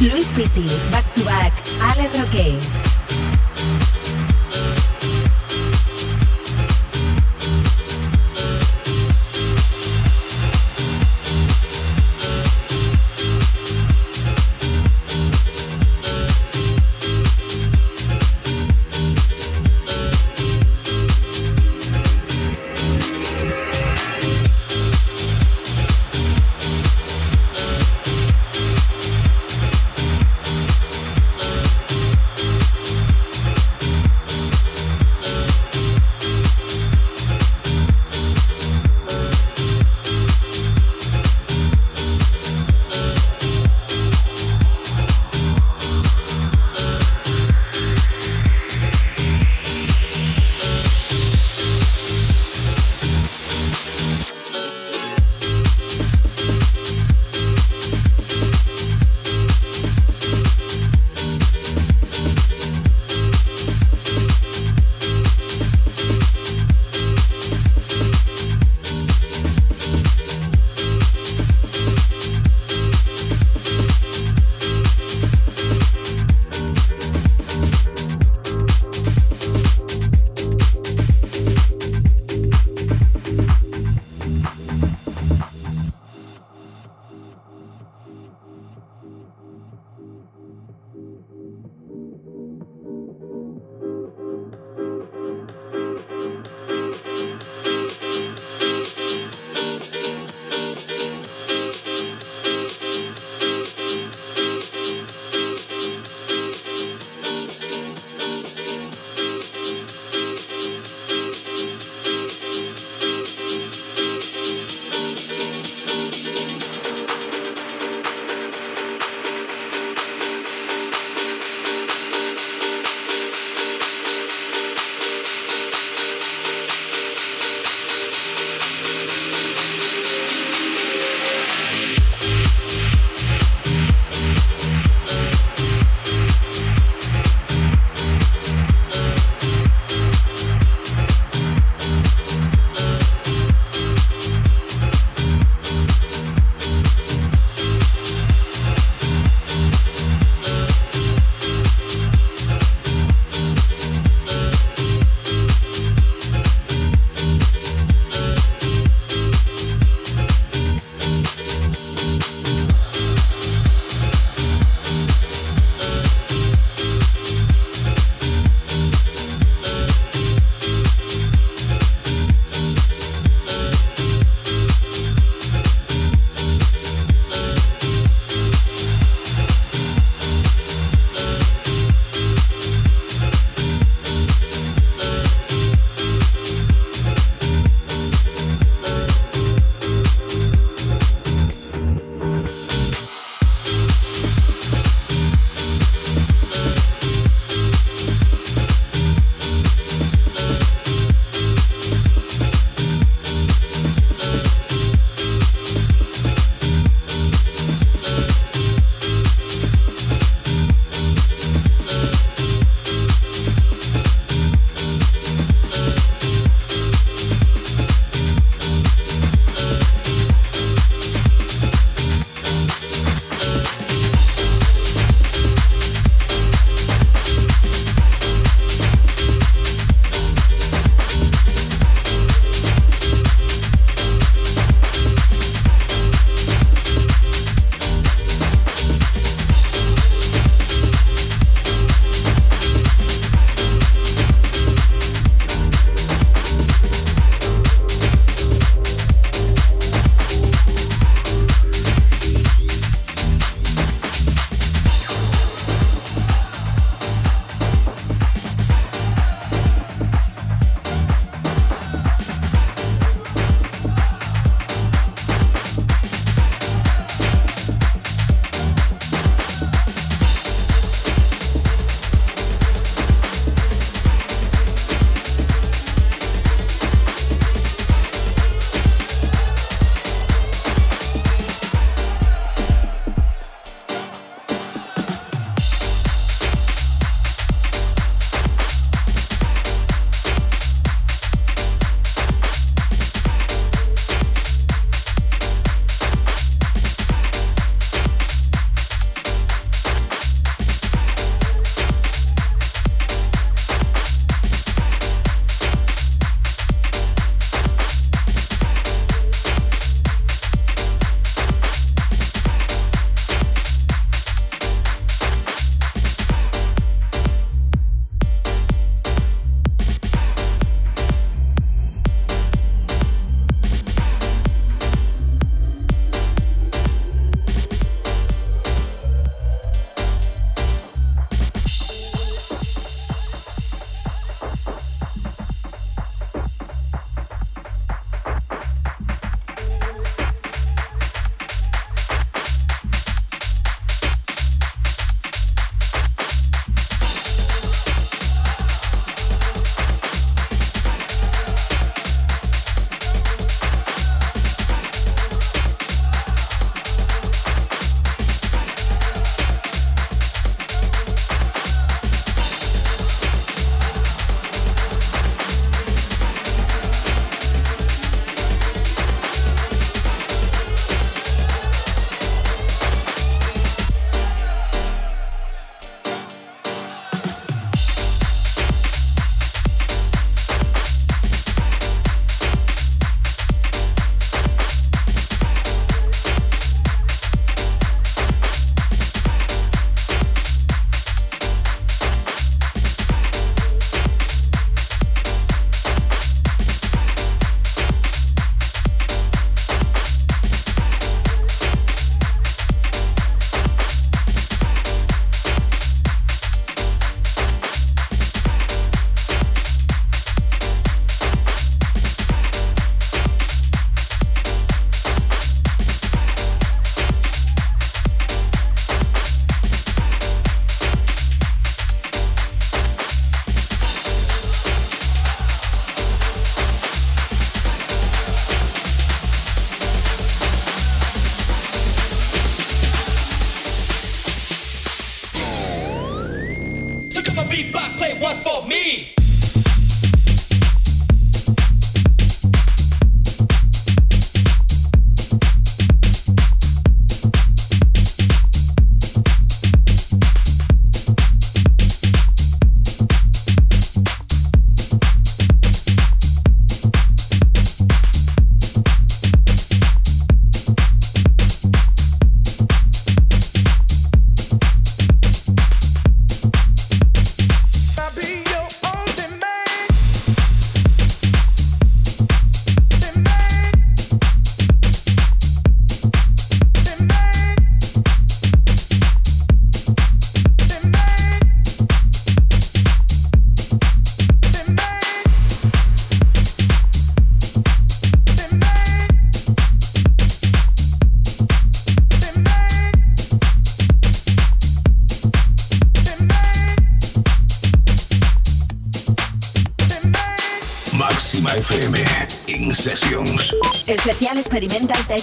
Luis Pitti, Back to Back, Ale Roque.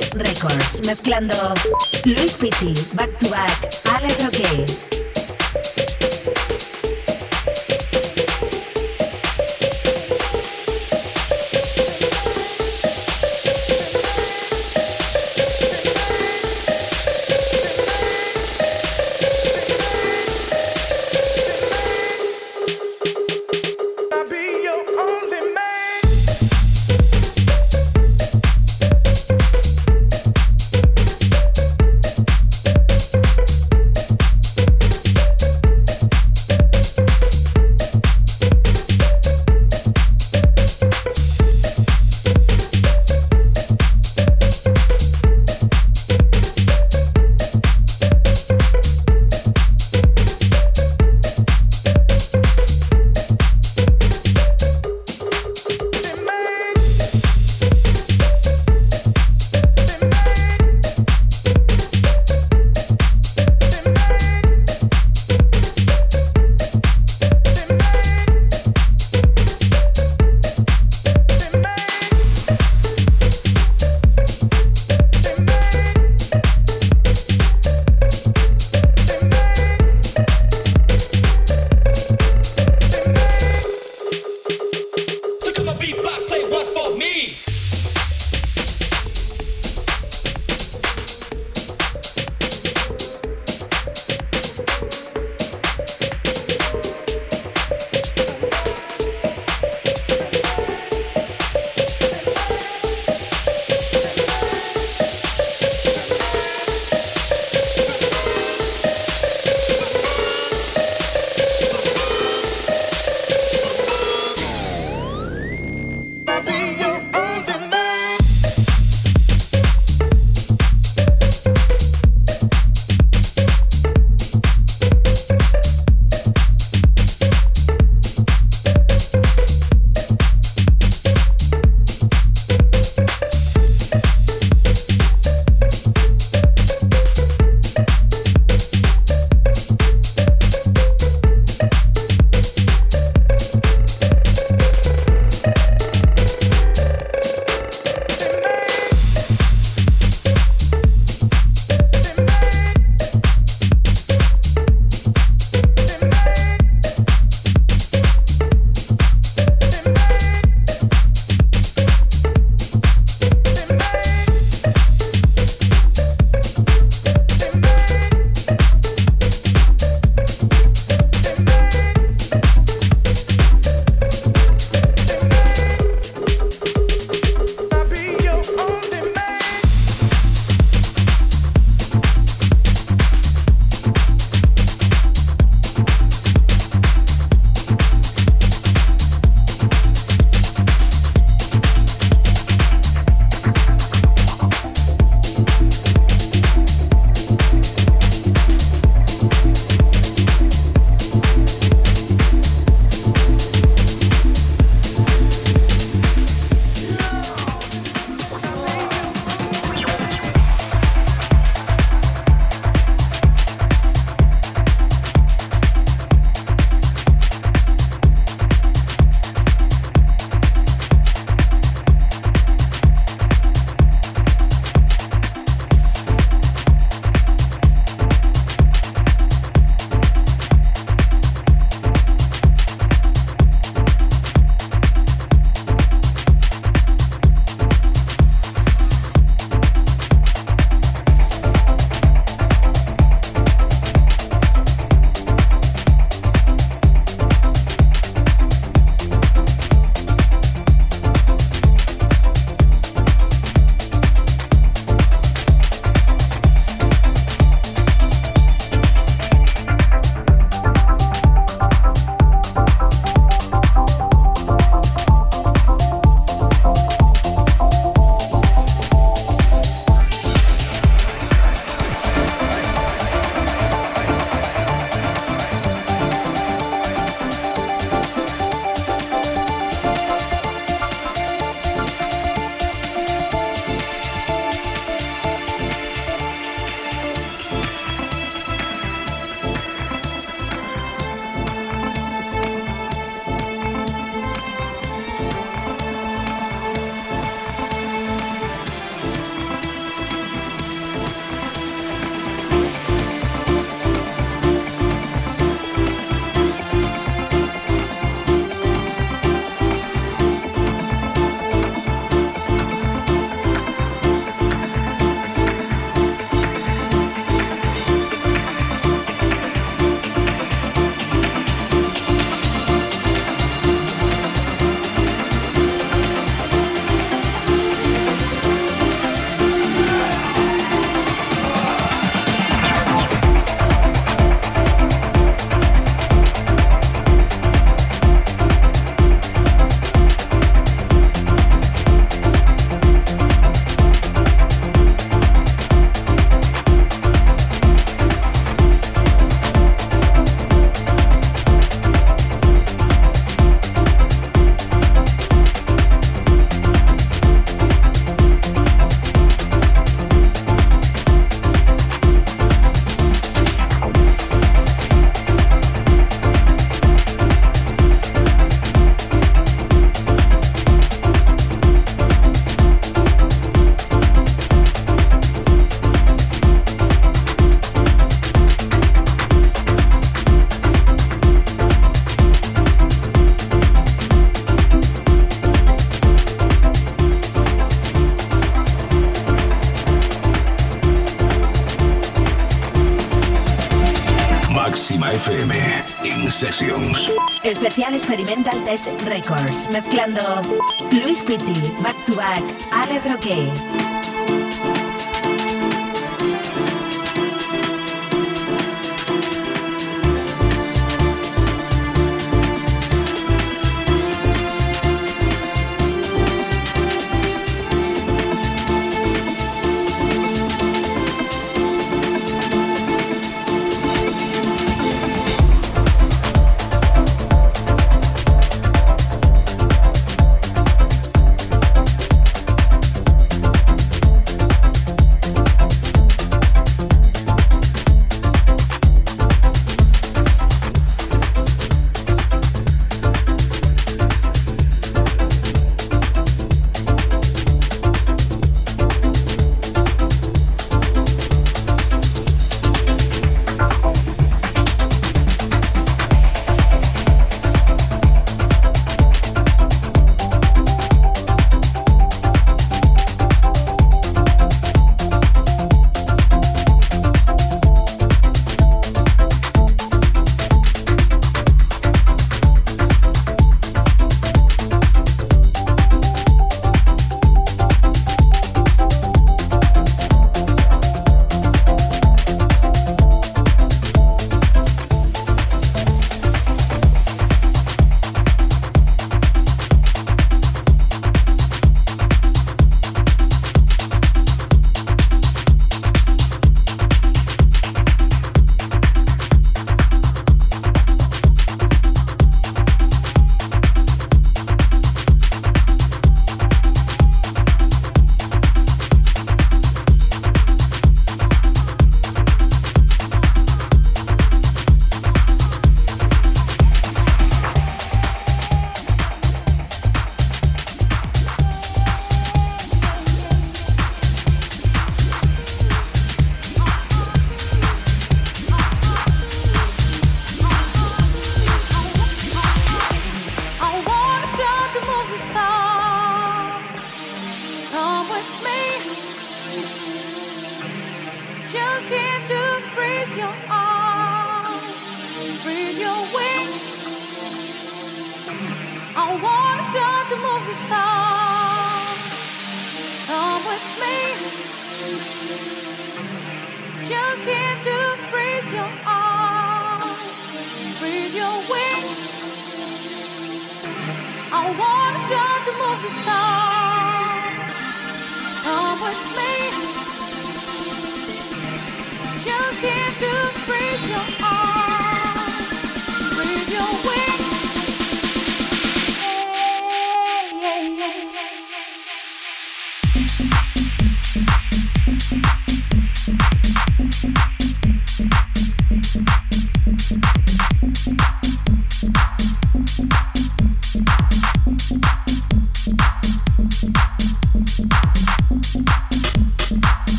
Records. Mezclando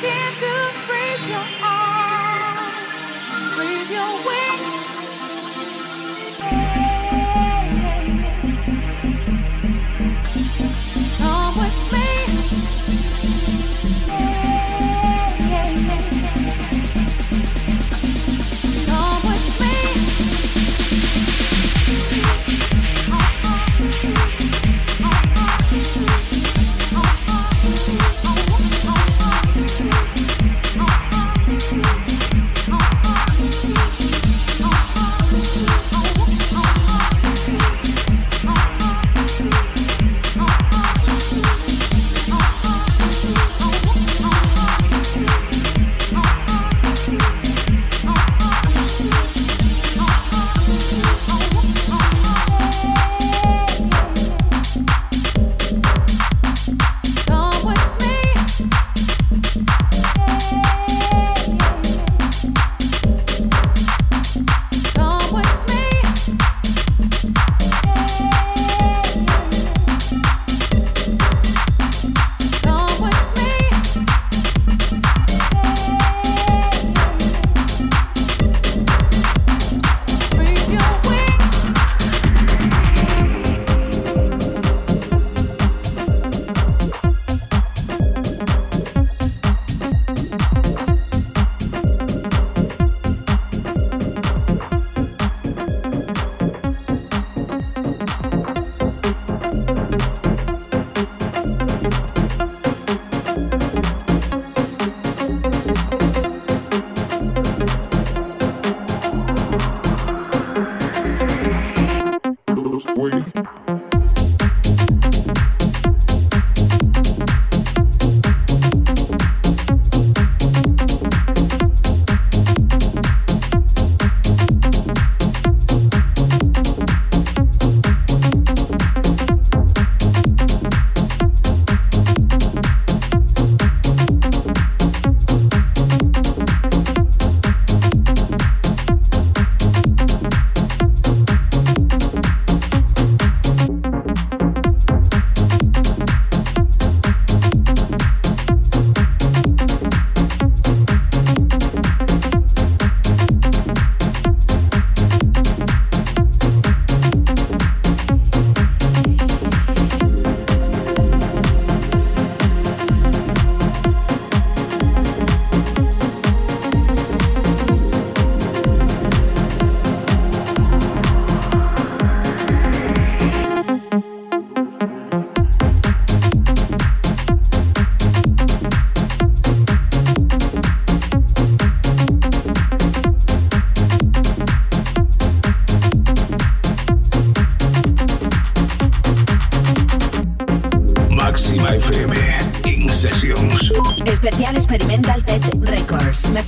Chance to raise your arms, spread your wings.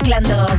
Mezclando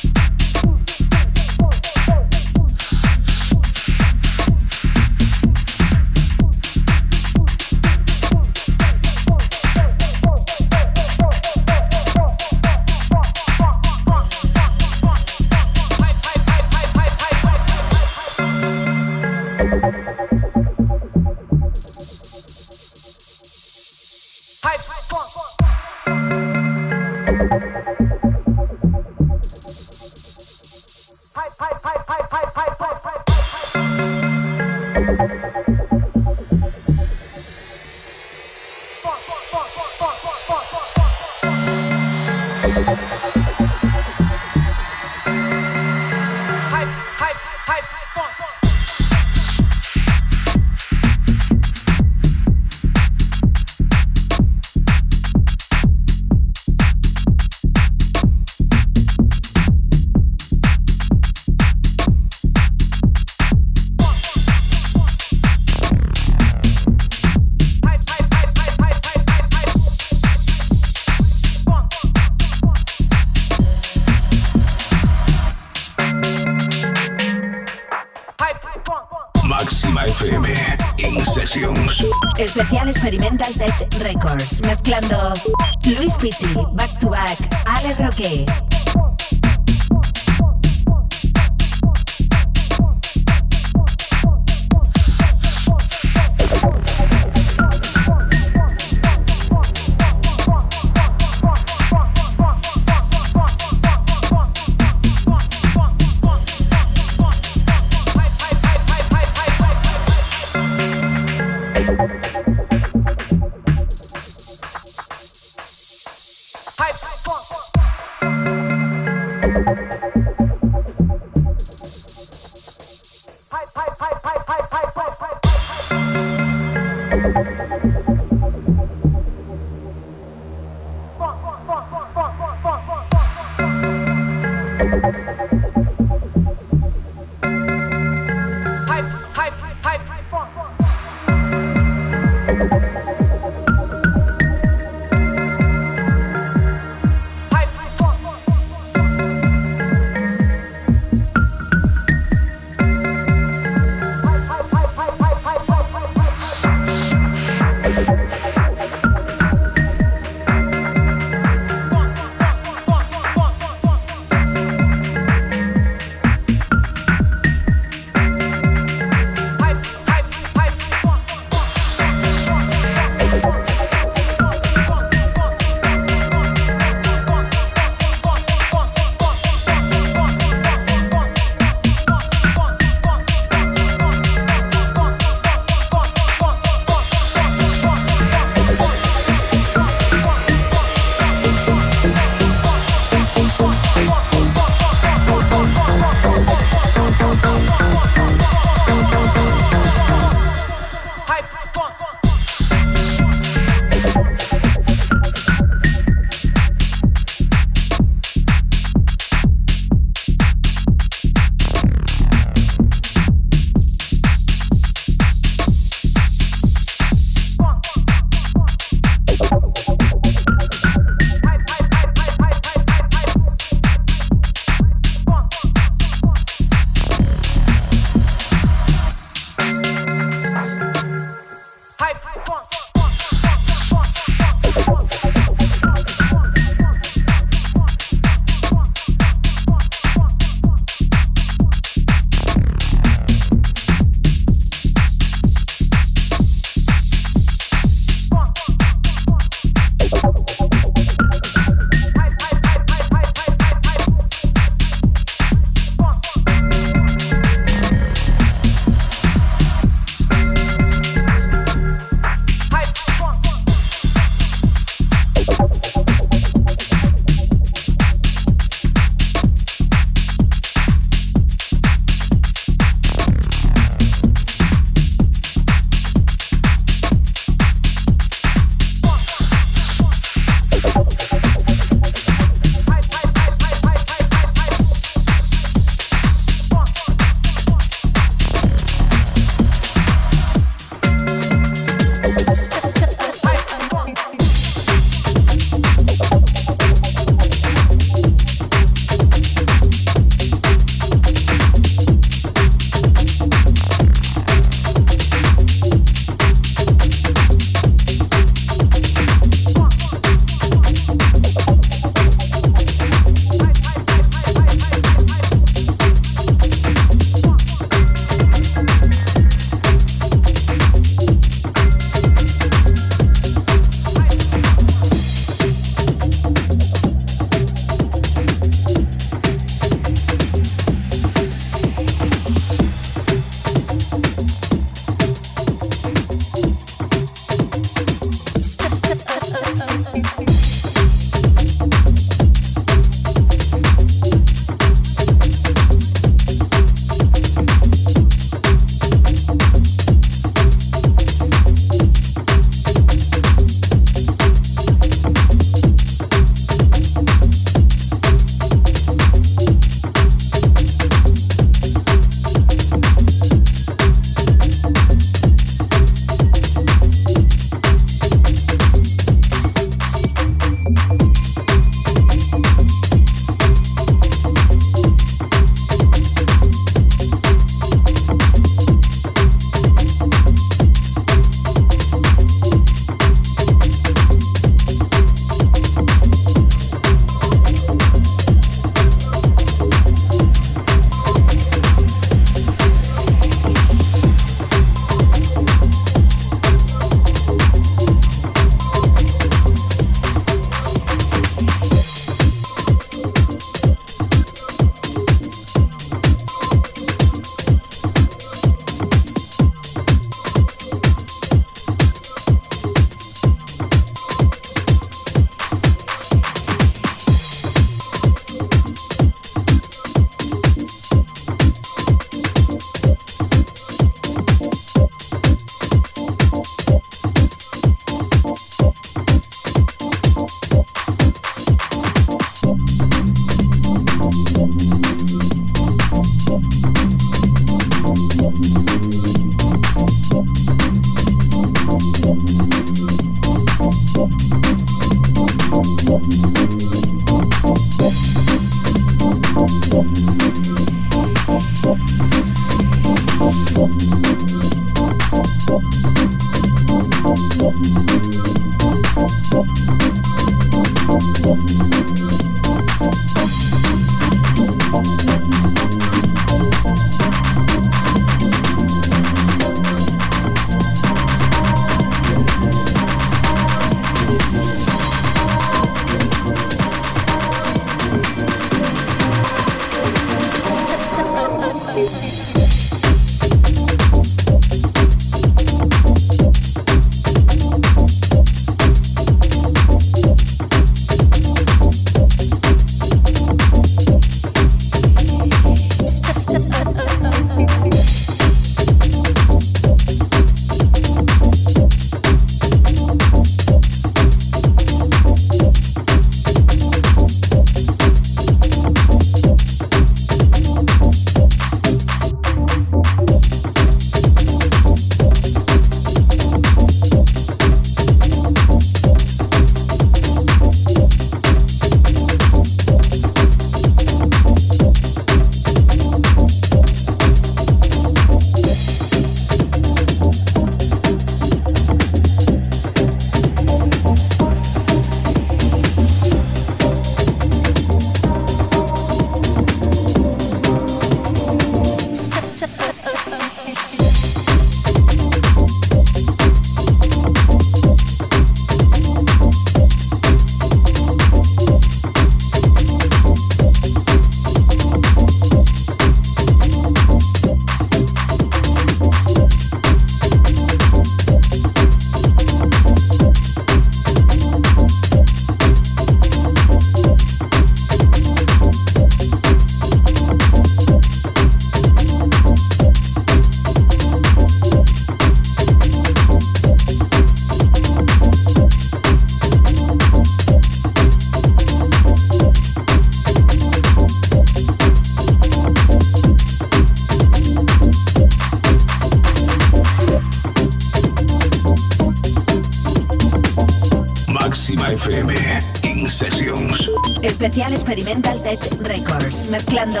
Experimental Tech Records, mezclando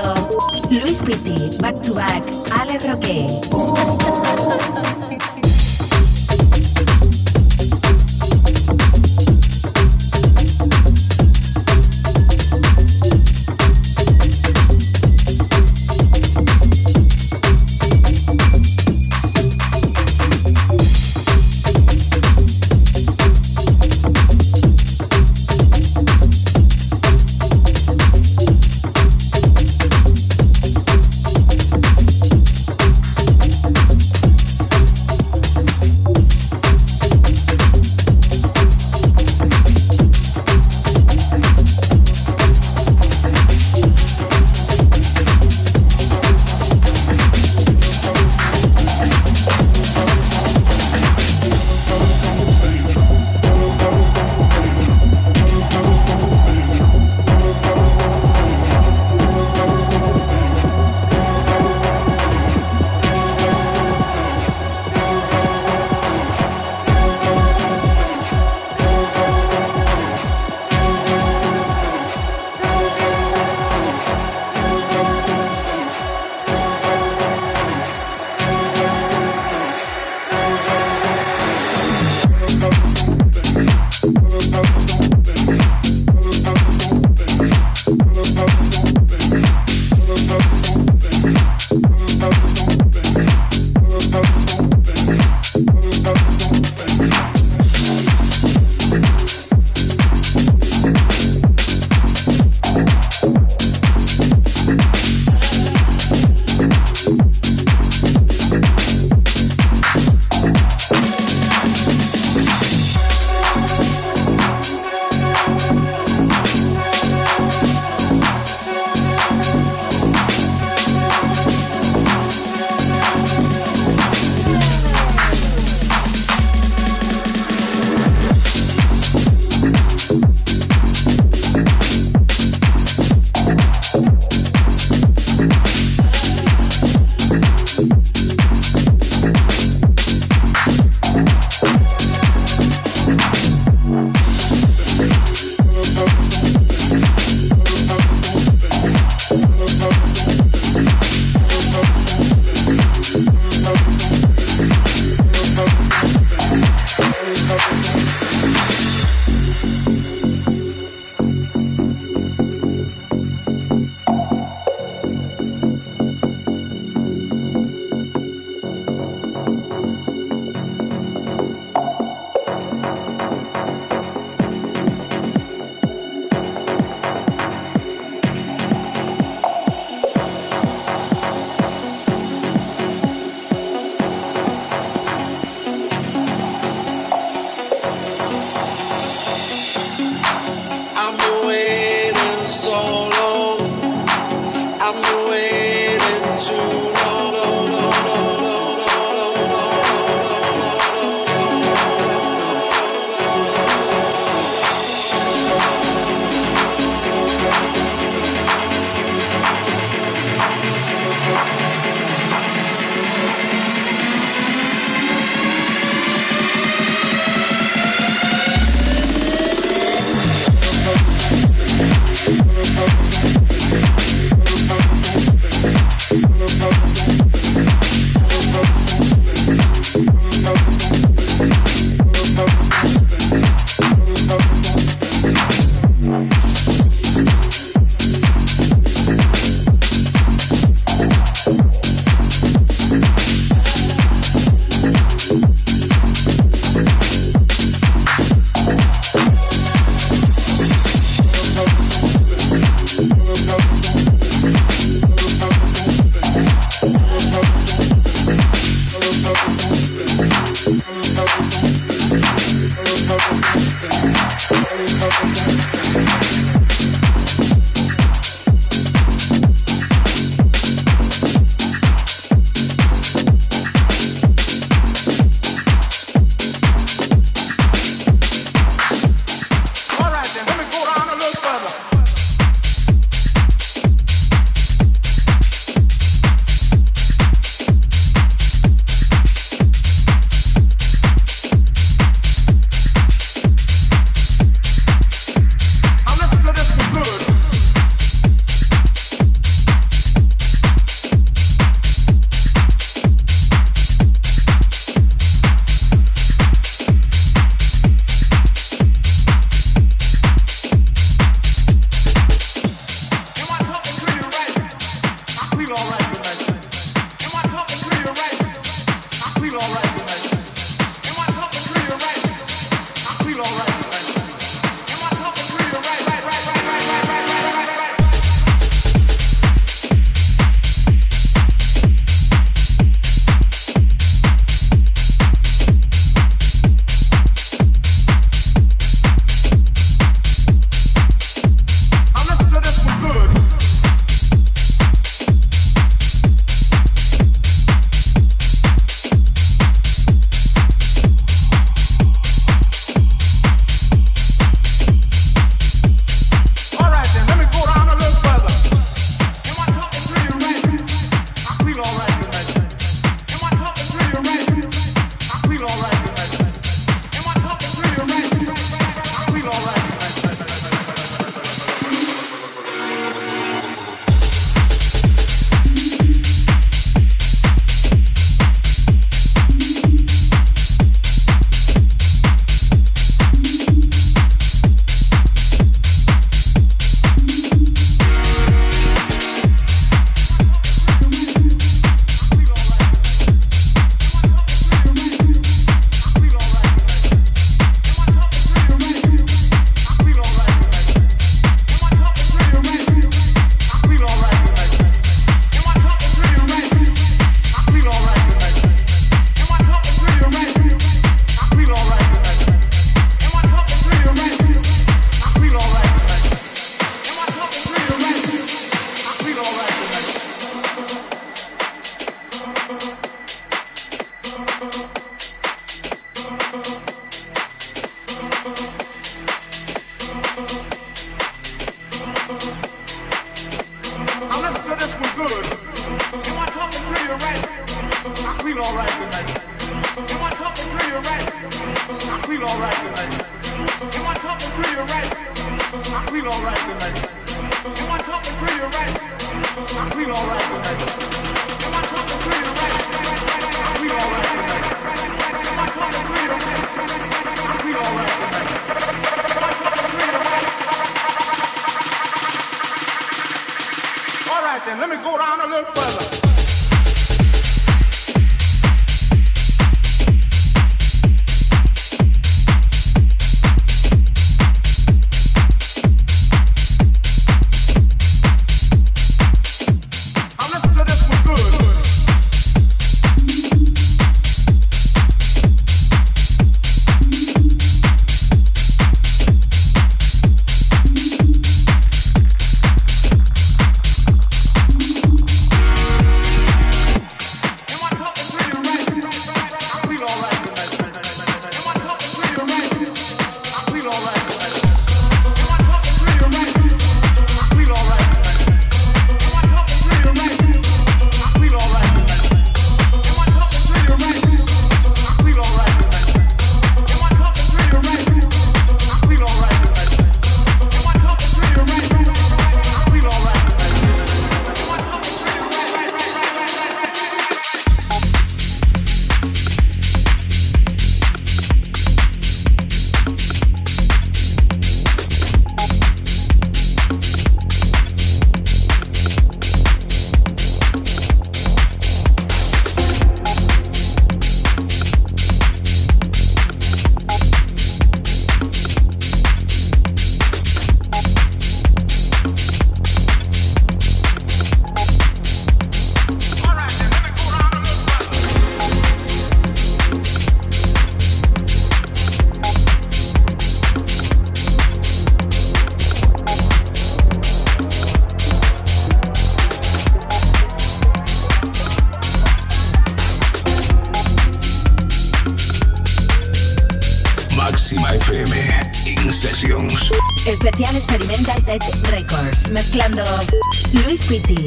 Mezclando